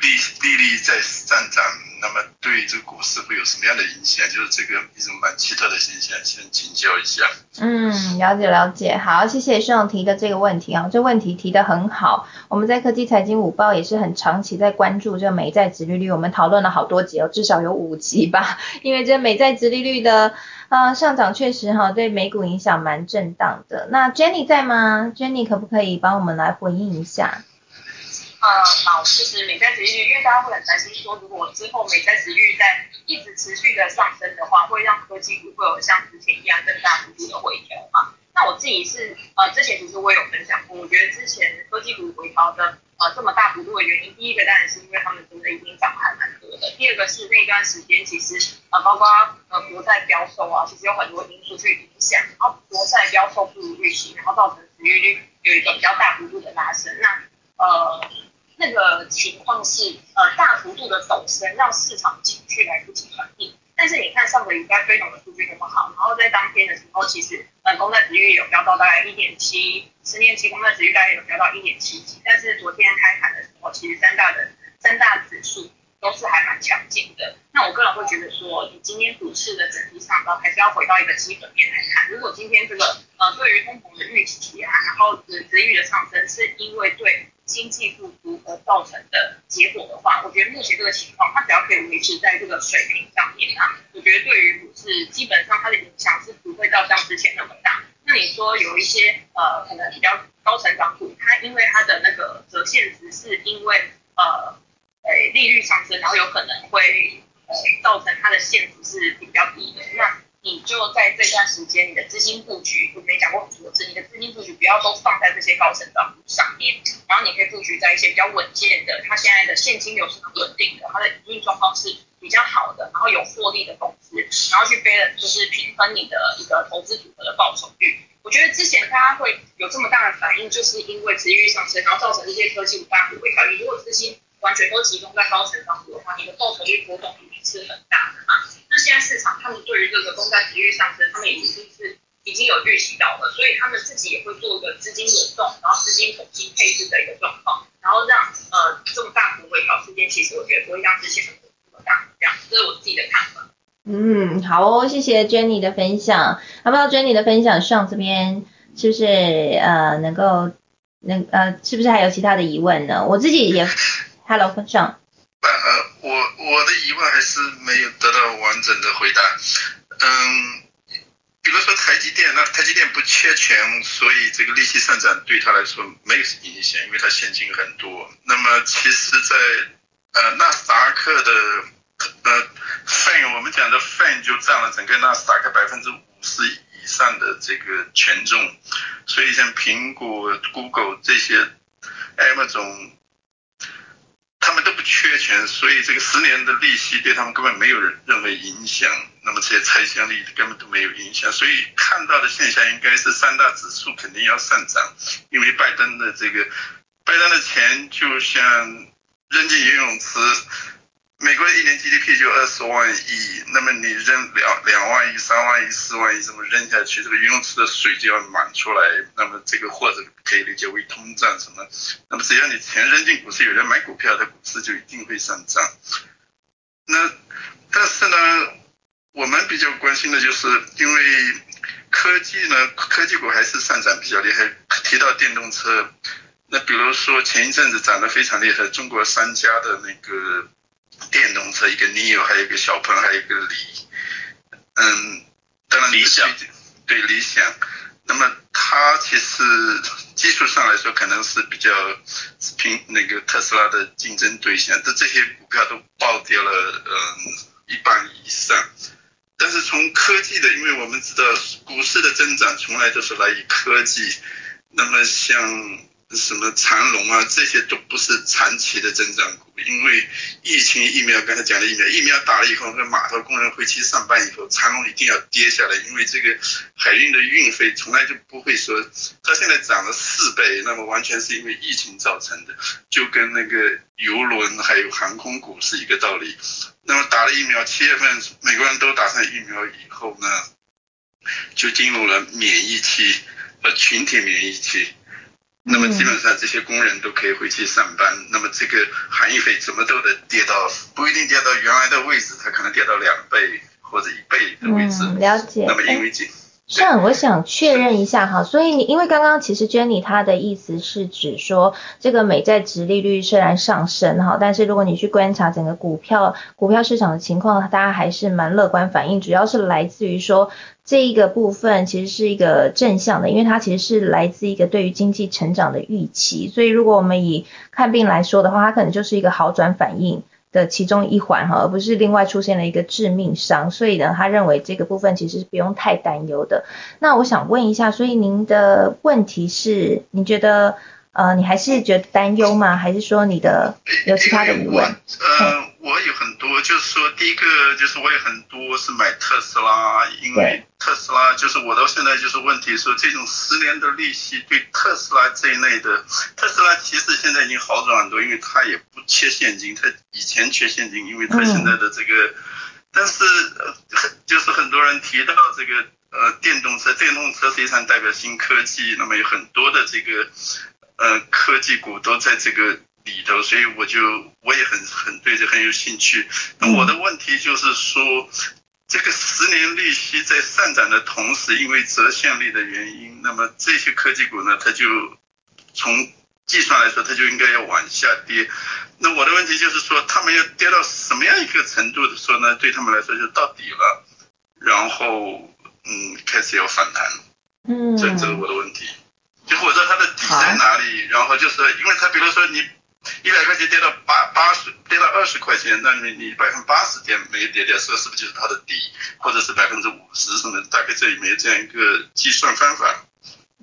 利利率在上涨，那么对这个股市会有什么样的影响？就是这个一种蛮奇特的现象，先请教一下。嗯，了解了解，好，谢谢盛提的这个问题啊，这问题提得很好。我们在科技财经午报也是很长期在关注这美债殖利率，我们讨论了好多集哦，至少有五集吧。因为这美债殖利率的啊上涨确实哈对美股影响蛮震荡的。那 Jenny 在吗？Jenny 可不可以帮我们来回应一下？呃，好，其实美债值率，因为大家会很担心说，如果之后美债值率在一直持续的上升的话，会让科技股会有像之前一样更大幅度的回调嘛？那我自己是呃，之前其实我有分享过，我觉得之前科技股回调的呃这么大幅度的原因，第一个当然是因为他们真的已经涨还蛮多的，第二个是那段时间其实呃包括呃国债标售啊，其实有很多因素去影响，然后国债标售不如预期，然后造成殖利率有一个比较大幅度的拉升，那呃。那个情况是，呃，大幅度的走升，让市场情绪来不及反应。但是你看上个礼拜非农的数据那么好，然后在当天的时候，其实，呃，公债值率有飙到大概一点七，十年期公债值率大概有飙到一点七几。但是昨天开盘的时候，其实三大的三大指数都是还蛮强劲的。那我个人会觉得说，你今天股市的整体上高，还是要回到一个基本面来看。如果今天这个，呃，对于通膨的预期啊，然后值值率的上升，是因为对经济复苏而造成的结果的话，我觉得目前这个情况，它只要可以维持在这个水平上面啊，我觉得对于股市基本上它的影响是不会到像之前那么大。那你说有一些呃可能比较高成长股，它因为它的那个折现值是因为呃呃利率上升，然后有可能会呃造成它的现值是比较低的，那。你就在这段时间，你的资金布局，我没讲过很多次，你的资金布局不要都放在这些高成长上面，然后你可以布局在一些比较稳健的，它现在的现金流是很稳定的，它的营运状况是比较好的，然后有获利的公司，然后去背了就是平衡你的一个投资组合的报酬率。我觉得之前大家会有这么大的反应，就是因为殖利率上升，然后造成这些科技股大幅回调。如果资金完全都集中在高成长股的话，你的报酬率波动一定是很大的嘛。那现在市场他们对于这个公债利率上升，他们已经是已经有预期到了，所以他们自己也会做一个资金流动，然后资金重新配置的一个状况，然后让呃这么大幅回调事件，其实我觉得不会像之前那么大，这样，这是我自己的看法。嗯，好哦，谢谢 Jenny 的分享。不知道 Jenny 的分享上这边是不是呃能够能呃是不是还有其他的疑问呢？我自己也。Hello，分享。呃，我我的疑问还是没有得到完整的回答。嗯，比如说台积电，那台积电不缺钱，所以这个利息上涨对他来说没有影响，因为他现金很多。那么其实，在呃纳斯达克的呃份，我们讲的份就占了整个纳斯达克百分之五十以上的这个权重，所以像苹果、Google 这些，Amazon。都不缺钱，所以这个十年的利息对他们根本没有任何影响。那么这些拆迁利根本都没有影响，所以看到的现象应该是三大指数肯定要上涨，因为拜登的这个拜登的钱就像扔进游泳池。美国一年 GDP 就二十万亿，那么你扔两两万亿、三万亿、四万亿这么扔下去，这个游泳池的水就要满出来。那么这个或者可以理解为通胀什么？那么只要你钱扔进股市，有人买股票，它股市就一定会上涨。那但是呢，我们比较关心的就是，因为科技呢，科技股还是上涨比较厉害。提到电动车，那比如说前一阵子涨得非常厉害，中国三家的那个。电动车一个 Neo，还有一个小鹏，还有一个理，嗯，当然理想，对理想，那么它其实技术上来说可能是比较平那个特斯拉的竞争对象，这这些股票都暴跌了，嗯，一半以上。但是从科技的，因为我们知道股市的增长从来都是来于科技，那么像。什么长龙啊，这些都不是长期的增长股，因为疫情疫苗，刚才讲的疫苗，疫苗打了以后，那码头工人回去上班以后，长龙一定要跌下来，因为这个海运的运费从来就不会说，它现在涨了四倍，那么完全是因为疫情造成的，就跟那个游轮还有航空股是一个道理。那么打了疫苗，七月份美国人都打上疫苗以后呢，就进入了免疫期和群体免疫期。那么基本上这些工人都可以回去上班，那么这个含义费怎么都得跌到，不一定跌到原来的位置，它可能跌到两倍或者一倍的位置。嗯，了解。那么因为这。是我想确认一下哈，所以你因为刚刚其实 Jenny 她的意思是指说，这个美债值利率虽然上升哈，但是如果你去观察整个股票股票市场的情况，大家还是蛮乐观反应，主要是来自于说这一个部分其实是一个正向的，因为它其实是来自一个对于经济成长的预期，所以如果我们以看病来说的话，它可能就是一个好转反应。的其中一环哈，而不是另外出现了一个致命伤，所以呢，他认为这个部分其实是不用太担忧的。那我想问一下，所以您的问题是，你觉得呃，你还是觉得担忧吗？还是说你的有其他的疑问？我有很多，就是说第一个就是我有很多是买特斯拉，因为特斯拉就是我到现在就是问题说这种十年的利息对特斯拉这一类的，特斯拉其实现在已经好转很多，因为它也不缺现金，它以前缺现金，因为它现在的这个，但是呃就是很多人提到这个呃电动车，电动车实际上代表新科技，那么有很多的这个呃科技股都在这个。里头，所以我就我也很很对这很有兴趣。那我的问题就是说，这个十年利息在上涨的同时，因为折现率的原因，那么这些科技股呢，它就从计算来说，它就应该要往下跌。那我的问题就是说，他们要跌到什么样一个程度的时候呢，对他们来说就到底了，然后嗯开始要反弹。嗯，这这是我的问题。就是我知道它的底在哪里，然后就是因为它比如说你。一百块钱跌到八八十，跌到二十块钱，那你你百分之八十跌没跌掉，说是不是就是它的底，或者是百分之五十什么？大概这里面有这样一个计算方法。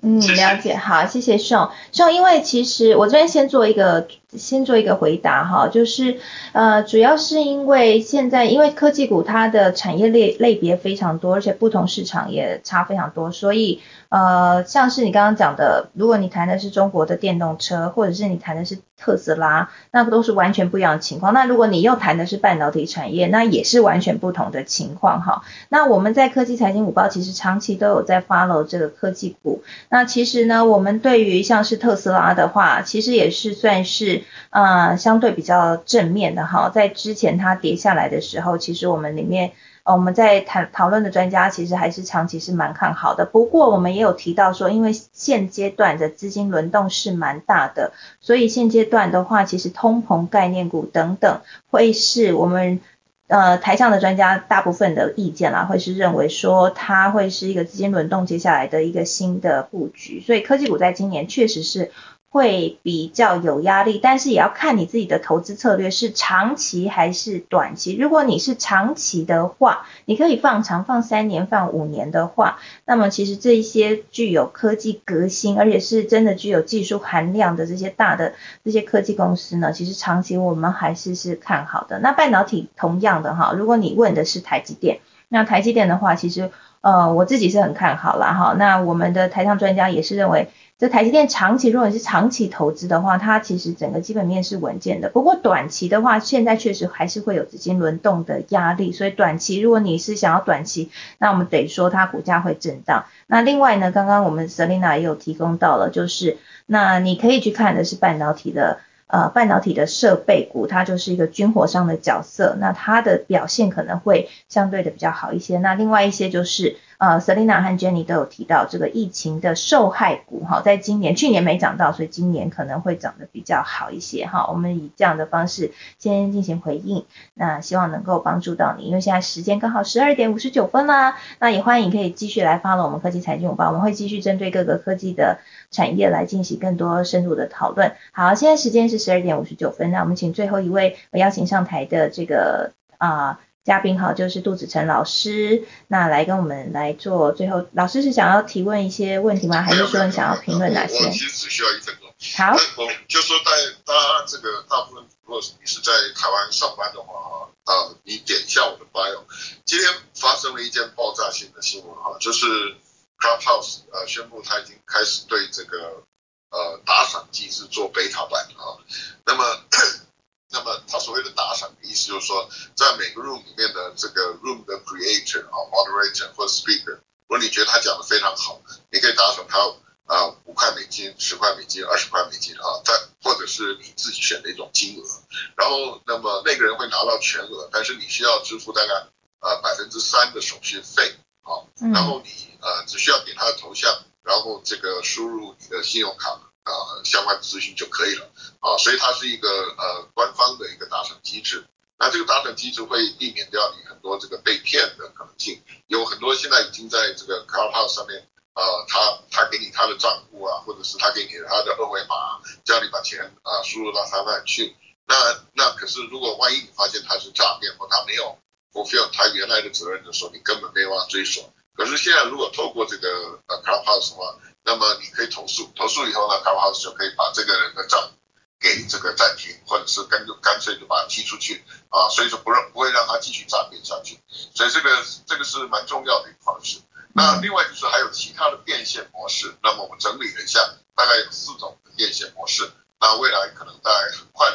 嗯，了解，好，谢谢宋宋，因为其实我这边先做一个。先做一个回答哈，就是呃，主要是因为现在因为科技股它的产业类类别非常多，而且不同市场也差非常多，所以呃，像是你刚刚讲的，如果你谈的是中国的电动车，或者是你谈的是特斯拉，那都是完全不一样的情况。那如果你又谈的是半导体产业，那也是完全不同的情况哈。那我们在科技财经五报其实长期都有在 follow 这个科技股。那其实呢，我们对于像是特斯拉的话，其实也是算是。呃，相对比较正面的哈，在之前它跌下来的时候，其实我们里面呃我们在谈讨论的专家其实还是长期是蛮看好的。不过我们也有提到说，因为现阶段的资金轮动是蛮大的，所以现阶段的话，其实通膨概念股等等会是我们呃台上的专家大部分的意见啦，会是认为说它会是一个资金轮动接下来的一个新的布局。所以科技股在今年确实是。会比较有压力，但是也要看你自己的投资策略是长期还是短期。如果你是长期的话，你可以放长，放三年、放五年的话，那么其实这一些具有科技革新，而且是真的具有技术含量的这些大的这些科技公司呢，其实长期我们还是是看好的。那半导体同样的哈，如果你问的是台积电，那台积电的话，其实呃我自己是很看好了哈。那我们的台上专家也是认为。这台积电长期，如果你是长期投资的话，它其实整个基本面是稳健的。不过短期的话，现在确实还是会有资金轮动的压力，所以短期如果你是想要短期，那我们得说它股价会震荡。那另外呢，刚刚我们 Selina 也有提供到了，就是那你可以去看的是半导体的呃半导体的设备股，它就是一个军火商的角色，那它的表现可能会相对的比较好一些。那另外一些就是。呃，Selina 和 Jenny 都有提到这个疫情的受害股，哈，在今年去年没涨到，所以今年可能会涨得比较好一些，哈。我们以这样的方式先进行回应，那希望能够帮助到你，因为现在时间刚好十二点五十九分啦，那也欢迎可以继续来发了我们科技财经午报，我们会继续针对各个科技的产业来进行更多深入的讨论。好，现在时间是十二点五十九分，那我们请最后一位邀请上台的这个啊。嘉宾好，就是杜子成老师，那来跟我们来做最后，老师是想要提问一些问题吗？还是说你想要评论哪些？我其实只需要一分钟。好，我就说在大家这个大部分，如果你是在台湾上班的话啊，你点一下我的 bio，今天发生了一件爆炸性的新闻哈，就是 Clubhouse 呃宣布他已经开始对这个呃打赏机制做 beta 版啊，那么。那么他所谓的打赏的意思就是说，在每个 room 里面的这个 room 的 creator 啊，moderator 或 speaker，如果你觉得他讲的非常好，你可以打赏他啊五块美金、十块美金、二十块美金啊，但或者是你自己选的一种金额，然后那么那个人会拿到全额，但是你需要支付大概呃百分之三的手续费啊，然后你呃只需要点他的头像，然后这个输入你的信用卡啊相关资讯就可以了啊，所以它是一个呃官方的一个打赏机制。那这个打赏机制会避免掉你很多这个被骗的可能性，有很多现在已经在这个 Clubhouse 上面，呃，他他给你他的账户啊，或者是他给你他的二维码，叫你把钱啊输入到他那里去。那那可是如果万一你发现他是诈骗或他没有 fulfill 他原来的责任的时候，你根本没有办法追索。可是现在如果透过这个呃 Clubhouse 的话，那么你可以投诉，投诉以后呢，Clubhouse 就可以把这个人的账。给这个暂停，或者是干干脆就把他踢出去啊，所以说不让不会让他继续诈骗下去，所以这个这个是蛮重要的一个方式。那另外就是还有其他的变现模式，那么我们整理了一下，大概有四种变现模式。那未来可能在很快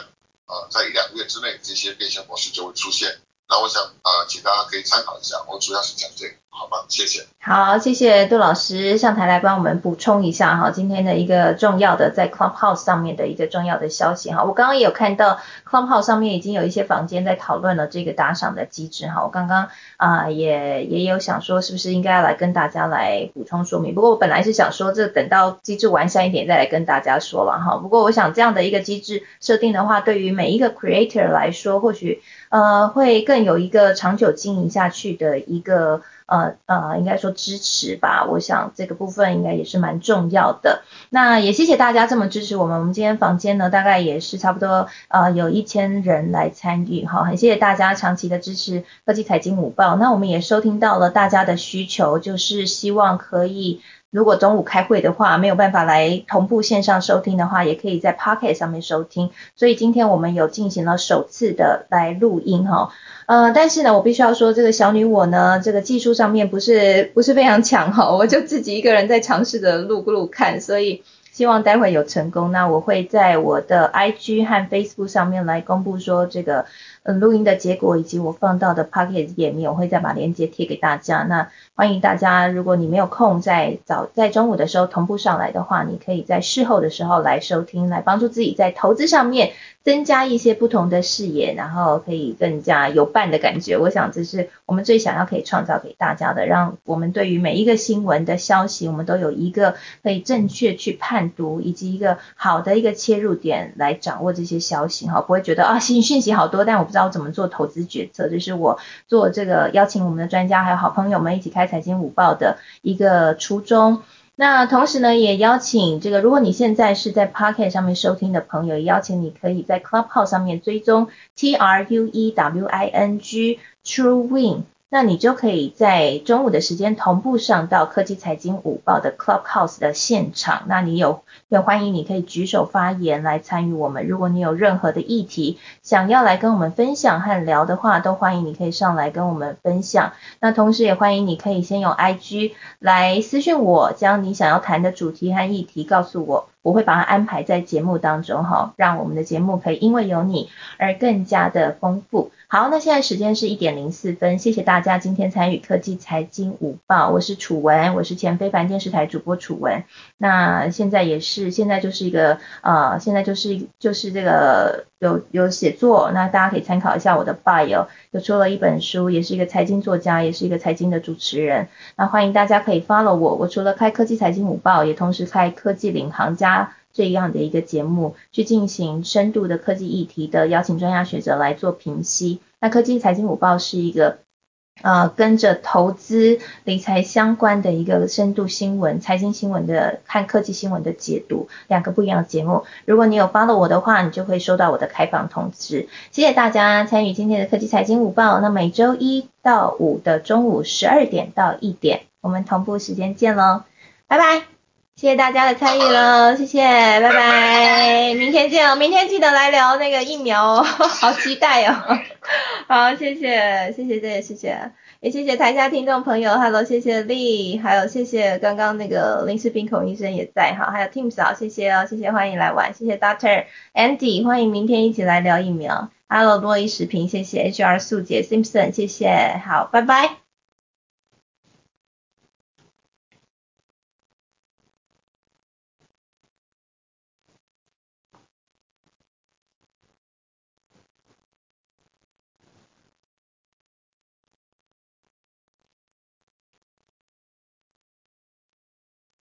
啊，在一两个月之内，这些变现模式就会出现。那我想啊，请大家可以参考一下，我主要是讲这个，好吧？谢谢。好，谢谢杜老师上台来帮我们补充一下哈，今天的一个重要的在 Clubhouse 上面的一个重要的消息哈。我刚刚也有看到 Clubhouse 上面已经有一些房间在讨论了这个打赏的机制哈。我刚刚啊也也有想说，是不是应该来跟大家来补充说明？不过我本来是想说，这等到机制完善一点再来跟大家说了哈。不过我想这样的一个机制设定的话，对于每一个 Creator 来说，或许。呃，会更有一个长久经营下去的一个呃呃，应该说支持吧。我想这个部分应该也是蛮重要的。那也谢谢大家这么支持我们。我们今天房间呢，大概也是差不多呃有一千人来参与哈，很谢谢大家长期的支持科技财经午报。那我们也收听到了大家的需求，就是希望可以。如果中午开会的话，没有办法来同步线上收听的话，也可以在 Pocket 上面收听。所以今天我们有进行了首次的来录音哈，呃，但是呢，我必须要说，这个小女我呢，这个技术上面不是不是非常强哈，我就自己一个人在尝试着录录看，所以希望待会有成功。那我会在我的 IG 和 Facebook 上面来公布说这个。嗯，录音的结果以及我放到的 Pocket 页面，我会再把链接贴给大家。那欢迎大家，如果你没有空在早在中午的时候同步上来的话，你可以在事后的时候来收听，来帮助自己在投资上面。增加一些不同的视野，然后可以更加有伴的感觉。我想这是我们最想要可以创造给大家的，让我们对于每一个新闻的消息，我们都有一个可以正确去判读，以及一个好的一个切入点来掌握这些消息哈，不会觉得啊信讯息好多，但我知道怎么做投资决策。这是我做这个邀请我们的专家还有好朋友们一起开财经午报的一个初衷。那同时呢，也邀请这个，如果你现在是在 Pocket 上面收听的朋友，也邀请你可以在 Clubhouse 上面追踪 T R U E W I N G True Win。那你就可以在中午的时间同步上到科技财经午报的 Clubhouse 的现场。那你有也欢迎你可以举手发言来参与我们。如果你有任何的议题想要来跟我们分享和聊的话，都欢迎你可以上来跟我们分享。那同时也欢迎你可以先用 IG 来私讯我，将你想要谈的主题和议题告诉我。我会把它安排在节目当中哈，让我们的节目可以因为有你而更加的丰富。好，那现在时间是一点零四分，谢谢大家今天参与科技财经午报，我是楚文，我是前非凡电视台主播楚文。那现在也是，现在就是一个呃，现在就是就是这个有有写作，那大家可以参考一下我的 bio，有出了一本书，也是一个财经作家，也是一个财经的主持人。那欢迎大家可以 follow 我，我除了开科技财经午报，也同时开科技领航家。这样的一个节目，去进行深度的科技议题的邀请专家学者来做评析。那科技财经午报是一个呃跟着投资理财相关的一个深度新闻、财经新闻的看科技新闻的解读，两个不一样的节目。如果你有 follow 我的话，你就会收到我的开放通知。谢谢大家参与今天的科技财经午报。那每周一到五的中午十二点到一点，我们同步时间见喽，拜拜。谢谢大家的参与了，谢谢，拜拜，明天见哦，明天记得来聊那个疫苗哦，*laughs* 好期待哦，*laughs* 好，谢谢，谢谢，谢谢，谢谢，也谢谢台下听众朋友，Hello，谢谢丽，还有谢谢刚刚那个林世斌孔医生也在哈，还有 Tim 嫂，谢谢哦，谢谢，欢迎来玩，谢谢 Doctor Andy，欢迎明天一起来聊疫苗，Hello，洛伊食品，谢谢 HR 素姐 Simpson，谢谢，好，拜拜。